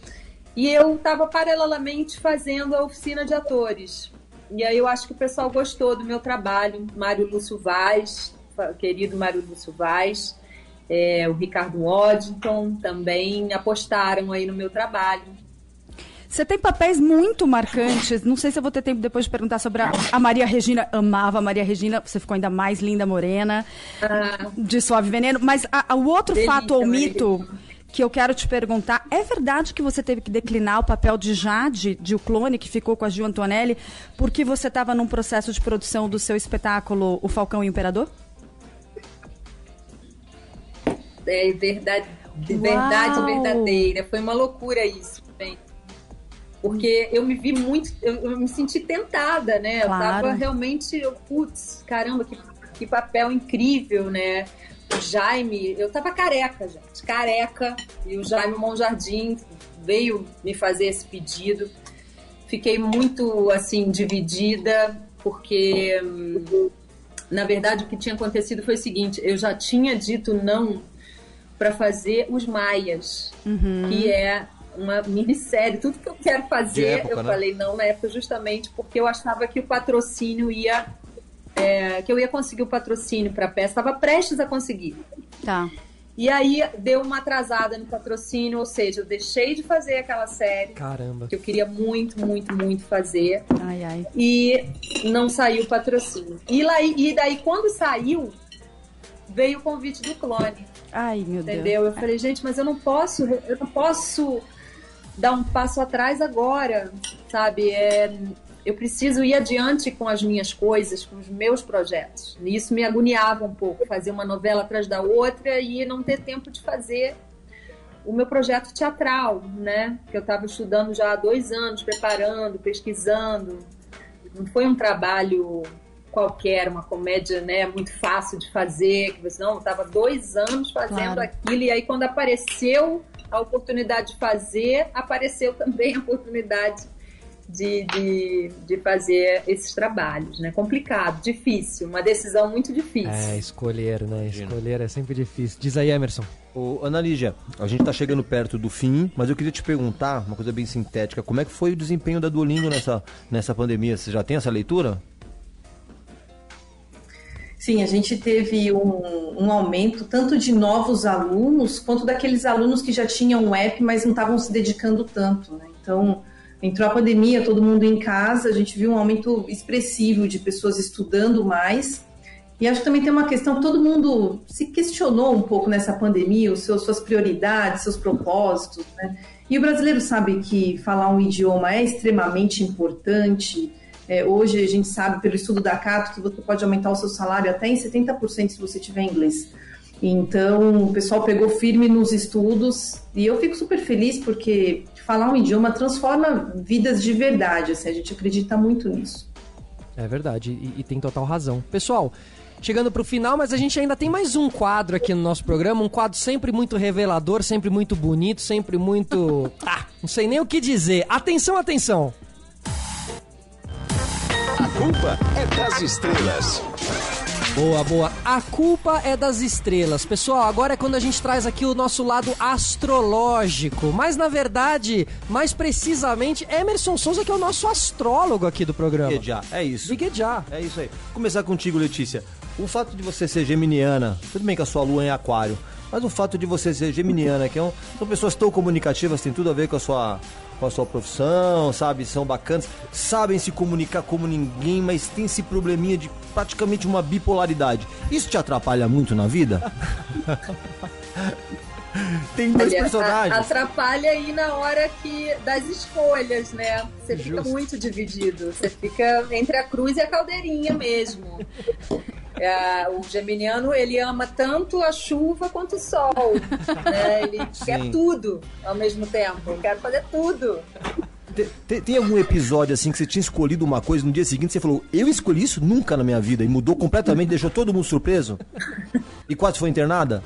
E eu estava paralelamente fazendo a oficina de atores. E aí eu acho que o pessoal gostou do meu trabalho. Mário Lúcio Vaz, querido Mário Lúcio Vaz, é, o Ricardo Waddington também apostaram aí no meu trabalho. Você tem papéis muito marcantes. Não sei se eu vou ter tempo depois de perguntar sobre a, a Maria Regina. Amava a Maria Regina. Você ficou ainda mais linda, morena, Ah, de suave veneno. Mas a- a- o outro Delícia, fato ou mito que eu quero te perguntar: é verdade que você teve que declinar o papel de Jade, de o clone que ficou com a Gil Antonelli, porque você estava num processo de produção do seu espetáculo O Falcão e o Imperador? é verdade, de Uau! verdade verdadeira. Foi uma loucura isso, gente. Porque eu me vi muito, eu, eu me senti tentada, né? Claro. Eu tava realmente, eu, putz, caramba, que, que papel incrível, né? O Jaime, eu tava careca, gente, careca, e o Jaime Monjardim veio me fazer esse pedido. Fiquei muito, assim, dividida, porque, hum, na verdade, o que tinha acontecido foi o seguinte: eu já tinha dito não para fazer os Maias, que é uma minissérie. Tudo que eu quero fazer, época, eu né? falei não na época justamente porque eu achava que o patrocínio ia. é, que eu ia conseguir o patrocínio para a peça, estava prestes a conseguir. Tá. E aí deu uma atrasada no patrocínio, ou seja, eu deixei de fazer aquela série Caramba. que eu queria muito, muito, muito fazer Ai, ai. e não saiu o patrocínio. E, lá, e daí, quando saiu, veio o convite do clone. Ai, meu Entendeu? Eu falei, gente, mas eu não posso, eu não posso dar um passo atrás agora, sabe? É, eu preciso ir adiante com as minhas coisas, com os meus projetos. E isso me agoniava um pouco, fazer uma novela atrás da outra e não ter tempo de fazer o meu projeto teatral, né? Que eu estava estudando já há dois anos, preparando, pesquisando. Não foi um trabalho qualquer, uma comédia, né, muito fácil de fazer, que você não, estava dois anos fazendo Claro. aquilo e aí quando apareceu a oportunidade de fazer, apareceu também a oportunidade de, de, de fazer esses trabalhos, né? Complicado, difícil, uma decisão muito difícil. É, escolher, né? Escolher é sempre difícil. Diz aí, Emerson. Ô, Ana Lígia, a gente tá chegando perto do fim, mas eu queria te perguntar, uma coisa bem sintética, como é que foi o desempenho da Duolingo nessa, nessa pandemia? Você já tem essa leitura? Sim, a gente teve um, um aumento tanto de novos alunos quanto daqueles alunos que já tinham um app, mas não estavam se dedicando tanto. Né? Então, entrou a pandemia, todo mundo em casa, a gente viu um aumento expressivo de pessoas estudando mais. E acho que também tem uma questão, todo mundo se questionou um pouco nessa pandemia, os seus, suas prioridades, seus propósitos. Né? E o brasileiro sabe que falar um idioma é extremamente importante. É, hoje a gente sabe pelo estudo da Cato que você pode aumentar o seu salário até em 70% se você tiver inglês. Então o pessoal pegou firme nos estudos e eu fico super feliz porque falar um idioma transforma vidas de verdade. Assim, a gente acredita muito nisso. É verdade, e, e tem total razão. Pessoal, chegando pro final, mas a gente ainda tem mais um quadro aqui no nosso programa, um quadro sempre muito revelador, sempre muito bonito, sempre muito. (laughs) Ah, não sei nem o que dizer. Atenção, atenção! A culpa é das estrelas. Boa, boa. A culpa é das estrelas. Pessoal, agora é quando a gente traz aqui o nosso lado astrológico. Mas na verdade, mais precisamente, Emerson Souza, que é o nosso astrólogo aqui do programa. Iguejá, é isso. Iguejá. É isso aí. Começar contigo, Letícia. O fato de você ser geminiana, tudo bem que a sua lua é em aquário, mas o fato de você ser geminiana, que é um, são pessoas tão comunicativas, tem tudo a ver com a sua com a sua profissão, sabe? São bacanas, sabem se comunicar como ninguém, mas tem esse probleminha de praticamente uma bipolaridade. Isso te atrapalha muito na vida? (laughs) (laughs) tem dois Olha, personagens. atrapalha aí na hora que das escolhas, né? Você fica Justo. muito dividido. Você fica entre a cruz e a caldeirinha mesmo. É, o geminiano ele ama tanto a chuva quanto o sol. né? Ele (laughs) quer tudo ao mesmo tempo. Eu quero fazer tudo. Te- te- Tem, algum episódio assim que você tinha escolhido uma coisa no dia seguinte você falou, eu escolhi isso nunca na minha vida e mudou completamente, deixou todo mundo surpreso? E quase foi internada?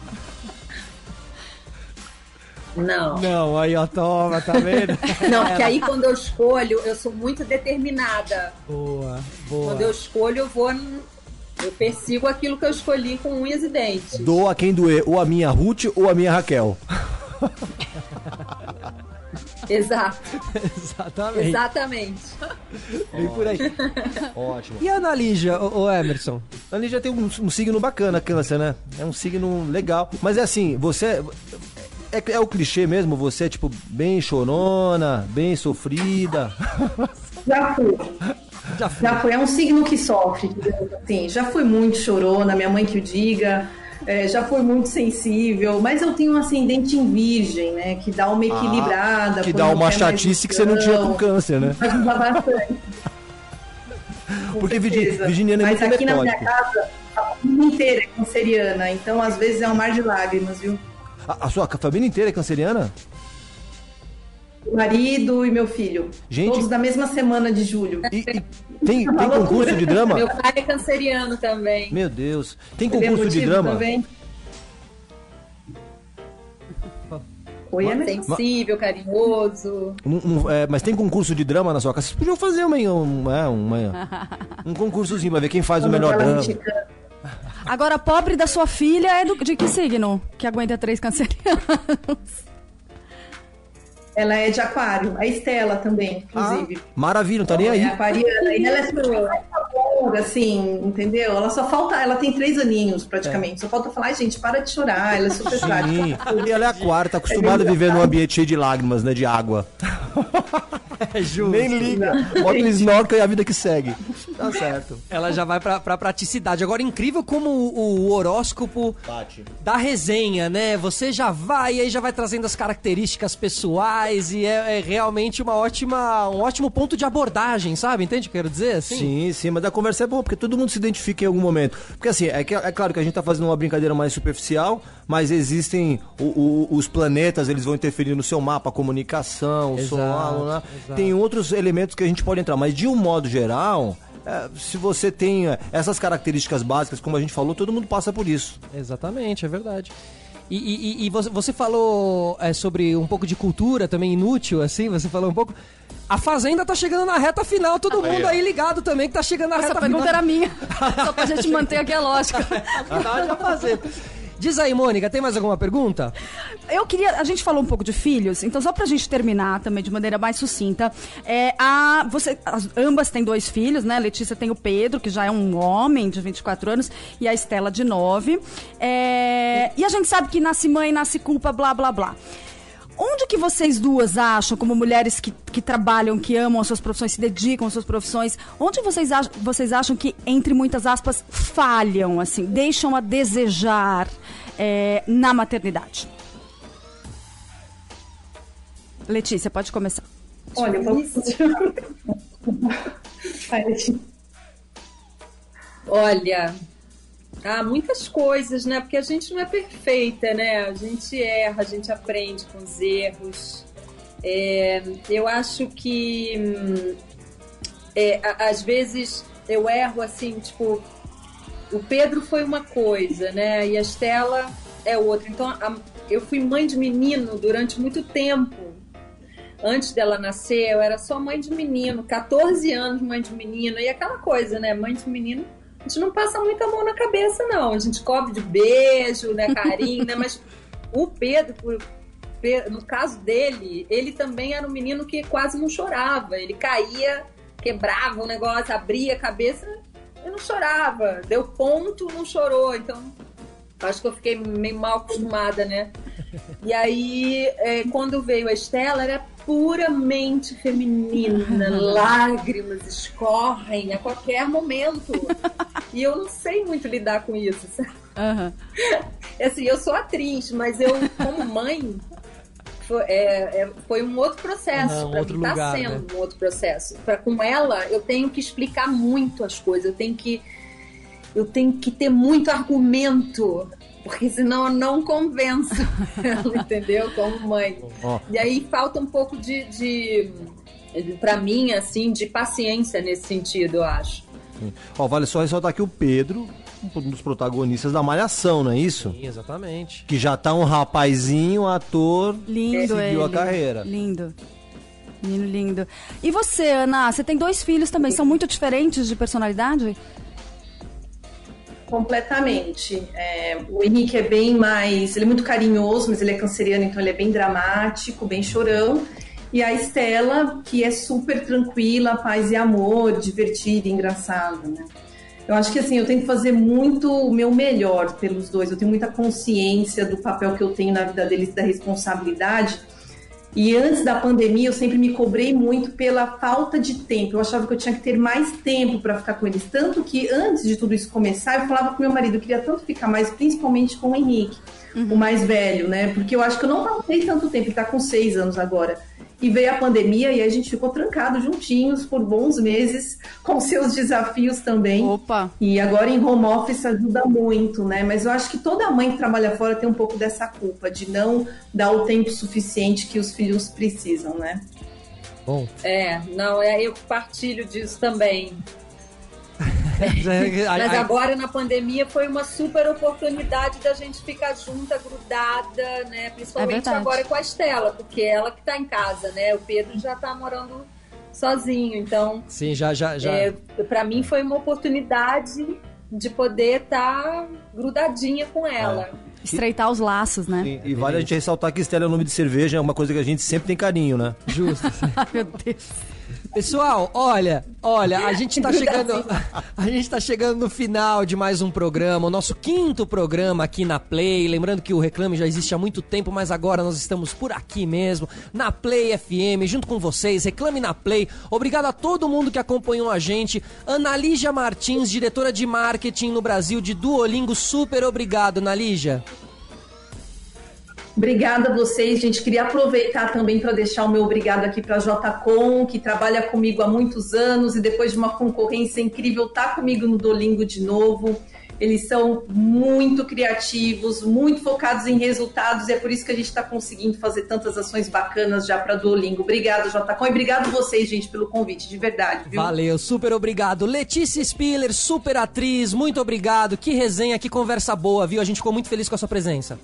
Não. Não, aí ó, toma, tá vendo? (laughs) Não, porque aí quando eu escolho, eu sou muito determinada. boa, Quando eu escolho, eu vou. Eu persigo aquilo que eu escolhi com unhas e dentes. Dou a quem doer, ou a minha Ruth ou a minha Raquel. (laughs) Exato, Exatamente. exatamente. Vem por aí. (laughs) Ótimo. E a Ana Lígia, ô, ô Emerson? Ali já tem um, um signo bacana, câncer, né? É um signo legal. Mas é assim, você. É, é o clichê mesmo, você é tipo bem chorona, bem sofrida. Já fui. Já foi. Já foi. É um signo que sofre, assim. Já fui muito chorona, minha mãe que o diga. É, já fui muito sensível, mas eu tenho um ascendente em virgem, né? Que dá uma equilibrada. Ah, que dá um uma chatice que você não tinha com câncer, né? Ajuda bastante. (laughs) Porque virgi- certeza. virginiano é Mas muito aqui na minha metódico. casa, a família inteira é canceriana, então às vezes é um mar de lágrimas, viu? A, a sua família inteira é canceriana? O marido e meu filho. Gente- Todos da mesma semana de julho. E, e tem, tem concurso de drama? Meu pai é canceriano também. Meu Deus. Tem Tem concurso de drama? Também? Oi, Emerson? Sensível, carinhoso. Um- um- é, mas tem concurso de drama na sua casa? Vocês podiam fazer uma, um, é, uma- (laughs) um concursozinho pra ver quem faz o melhor drama. mexicana. Agora, pobre da sua filha é do, de que signo? Que aguenta três cancerianos. Ela é de aquário. A Estela também, Ah, inclusive. maravilha, não tá nem É aí. aquariana. E ela é super amor, assim, entendeu? Ela só falta. Ela tem três aninhos, praticamente. Só falta falar, "Ai, gente, para de chorar. Ela é super Sim, prática. e ela é aquário, tá acostumada a viver num ambiente cheio de lágrimas, né? De água. É justo. Nem liga. Bota o snorkel e a vida que segue. Tá certo. Ela já vai pra, pra praticidade. Agora, incrível como o, o horóscopo Bate. da resenha, né? Você já vai e aí já vai trazendo as características pessoais e é, é realmente uma ótima, um ótimo ponto de abordagem, sabe? Entende o que eu quero dizer? Assim? Sim, sim, mas a conversa é boa, porque todo mundo se identifica em algum momento. Porque assim, é, que, é claro que a gente tá fazendo uma brincadeira mais superficial, mas existem o- o- os planetas, eles vão interferir no seu mapa, a comunicação, o Exato, solo, né? Tem outros elementos que a gente pode entrar, mas de um modo geral, é, se você tem é, essas características básicas, como a gente falou, todo mundo passa por isso. Exatamente, é verdade. E, e- e- você, você falou é, sobre um pouco de cultura também inútil, assim, você falou um pouco. A Fazenda tá chegando na reta final, todo mundo aí ligado também que tá chegando na Essa reta pergunta final. era minha. (laughs) Só pra gente manter aqui a lógica. A Fazenda. Diz aí, Mônica, tem mais alguma pergunta? Eu queria. A gente falou um pouco de filhos, então só pra gente terminar também de maneira mais sucinta. É, a, você, as- ambas têm dois filhos, né? A Letícia tem o Pedro, que já é um homem de 24 anos, e a Estela de 9. É, e a gente sabe que nasce mãe, nasce culpa, blá, blá, blá. Onde que vocês duas acham, como mulheres que, que trabalham, que amam as suas profissões, se dedicam às suas profissões, onde vocês acham, vocês acham que, entre muitas aspas, falham, assim, deixam a desejar é, na maternidade? Letícia, pode começar. Olha, vamos. (laughs) Olha, há muitas coisas, né? Porque a gente não é perfeita, né? A gente erra, a gente aprende com os erros. É, eu acho que hum, é, às vezes eu erro assim, tipo, o Pedro foi uma coisa, né? E a Estela é outra. Então a- eu fui mãe de menino durante muito tempo. Antes dela nascer, eu era só mãe de menino, 14 anos mãe de menino, e aquela coisa, né? Mãe de menino gente não passa muito a mão na cabeça, não. A gente cobre de beijo, né, carinho, né? Mas o Pedro, no caso dele, ele também era um menino que quase não chorava. Ele caía, quebrava o negócio, abria a cabeça e não chorava. Deu ponto, não chorou. Então, acho que eu fiquei meio mal acostumada, né? E aí, é, quando veio a Estela, era puramente feminina. (laughs) Lágrimas escorrem a qualquer momento. E eu não sei muito lidar com isso, sabe? Aham. Assim, eu sou atriz, mas eu, como mãe, foi, é, é, foi um outro processo. Um outro mim, tá lugar, sendo né? um outro processo. Pra, com ela, eu tenho que explicar muito as coisas. Eu tenho que, eu tenho que ter muito argumento. Porque senão eu não convenço ela, (laughs) entendeu? Como mãe. E aí falta um pouco de, de para mim, assim, de paciência nesse sentido, eu acho. Ó, vale só ressaltar aqui o Pedro, um dos protagonistas da Malhação, não é isso? Sim, exatamente. Que já tá um rapazinho, ator, Lindo seguiu ele. a carreira. Lindo. Menino lindo. E você, Ana? Você tem dois filhos também. São muito diferentes de personalidade? Completamente. É, o Henrique é bem mais. Ele é muito carinhoso, mas ele é canceriano, então ele é bem dramático, bem chorão. E a Estela, que é super tranquila, paz e amor, divertida, engraçada, né? Eu acho que assim, eu tenho que fazer muito o meu melhor pelos dois. Eu tenho muita consciência do papel que eu tenho na vida deles, da responsabilidade. E antes da pandemia, eu sempre me cobrei muito pela falta de tempo. Eu achava que eu tinha que ter mais tempo para ficar com eles. Tanto que antes de tudo isso começar, eu falava com meu marido, eu queria tanto ficar mais, principalmente com o Henrique, o mais velho, né? Porque eu acho que eu não passei tanto tempo, ele tá com seis anos agora. E veio a pandemia e a gente ficou trancado juntinhos por bons meses, com seus desafios também. Opa! E agora em home office ajuda muito, né? Mas eu acho que toda mãe que trabalha fora tem um pouco dessa culpa de não dar o tempo suficiente que os filhos precisam, né? Bom. É, não, é, eu partilho disso também. (laughs) Mas agora na pandemia foi uma super oportunidade da gente ficar junta, grudada, né? Principalmente verdade. agora com a Estela, porque ela que tá em casa, né? O Pedro já tá morando sozinho. Então, Sim, já, já, já. é, para mim foi uma oportunidade de poder estar grudadinha com ela. Estreitar os laços, né? E, e vale a gente ressaltar que Estela é o nome de cerveja, é uma coisa que a gente sempre tem carinho, né? Justo. (laughs) Meu Deus. Pessoal, olha, olha, a gente tá (laughs) chegando, a gente tá chegando no final de mais um programa, o nosso quinto programa aqui na Play. Lembrando que o Reclame já existe há muito tempo, mas agora nós estamos por aqui mesmo, na Play FM, junto com vocês. Reclame na Play. Obrigado a todo mundo que acompanhou a gente. Analígia Martins, diretora de marketing no Brasil de Duolingo, super obrigado, Analígia. Obrigada a vocês, gente. Queria aproveitar também para deixar o meu obrigado aqui para a JCom, que trabalha comigo há muitos anos e depois de uma concorrência incrível, tá comigo no Dolingo de novo. Eles são muito criativos, muito focados em resultados e é por isso que a gente está conseguindo fazer tantas ações bacanas já para Duolingo. Obrigada, JCom, e obrigado vocês, gente, pelo convite, de verdade. Viu? Valeu, super obrigado. Letícia Spiller, super atriz, muito obrigado. Que resenha, que conversa boa, viu? A gente ficou muito feliz com a sua presença.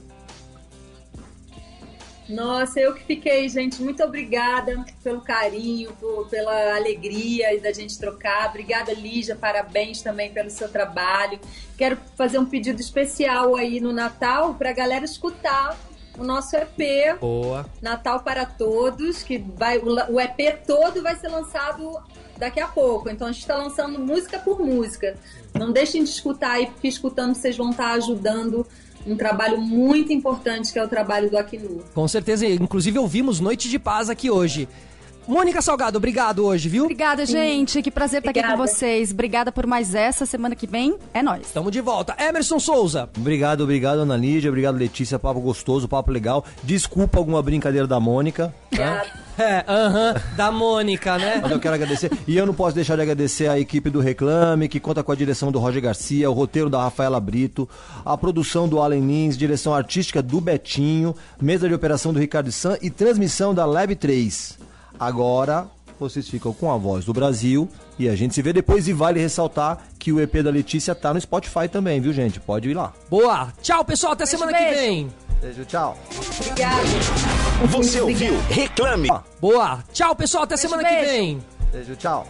Nossa, eu que fiquei, gente. Muito obrigada pelo carinho, por- pela alegria da gente trocar. Obrigada, Lígia. Parabéns também pelo seu trabalho. Quero fazer um pedido especial aí no Natal para a galera escutar o nosso EP Boa. Natal para Todos, que vai o EP todo vai ser lançado daqui a pouco. Então a gente está lançando música por música. Não deixem de escutar aí, porque escutando vocês vão estar ajudando um trabalho muito importante que é o trabalho do Acnu. Com certeza, inclusive ouvimos Noite de Paz aqui hoje. Mônica Salgado, obrigado hoje, viu? Obrigada, gente. Que prazer estar aqui com vocês. Obrigada por mais essa. Semana que vem é nóis. Tamo de volta. Emerson Souza. Obrigado, obrigado, Ana Lídia. Obrigado, Letícia. Papo gostoso, papo legal. Desculpa alguma brincadeira da Mônica. É, aham, da Mônica, né? Mas eu quero agradecer. E eu não posso deixar de agradecer a equipe do Reclame, que conta com a direção do Roger Garcia, o roteiro da Rafaela Brito, a produção do Allen Lins, direção artística do Betinho, mesa de operação do Ricardo San e transmissão da Lab 3. Agora vocês ficam com a voz do Brasil e a gente se vê depois. E vale ressaltar que o EP da Letícia tá no Spotify também, viu, gente? Pode ir lá. Boa. Tchau, pessoal. Até semana que beijo. vem. Beijo, tchau. Obrigada. Você ouviu Reclame. Boa. Tchau, pessoal. Até semana que beijo. vem. Beijo, tchau.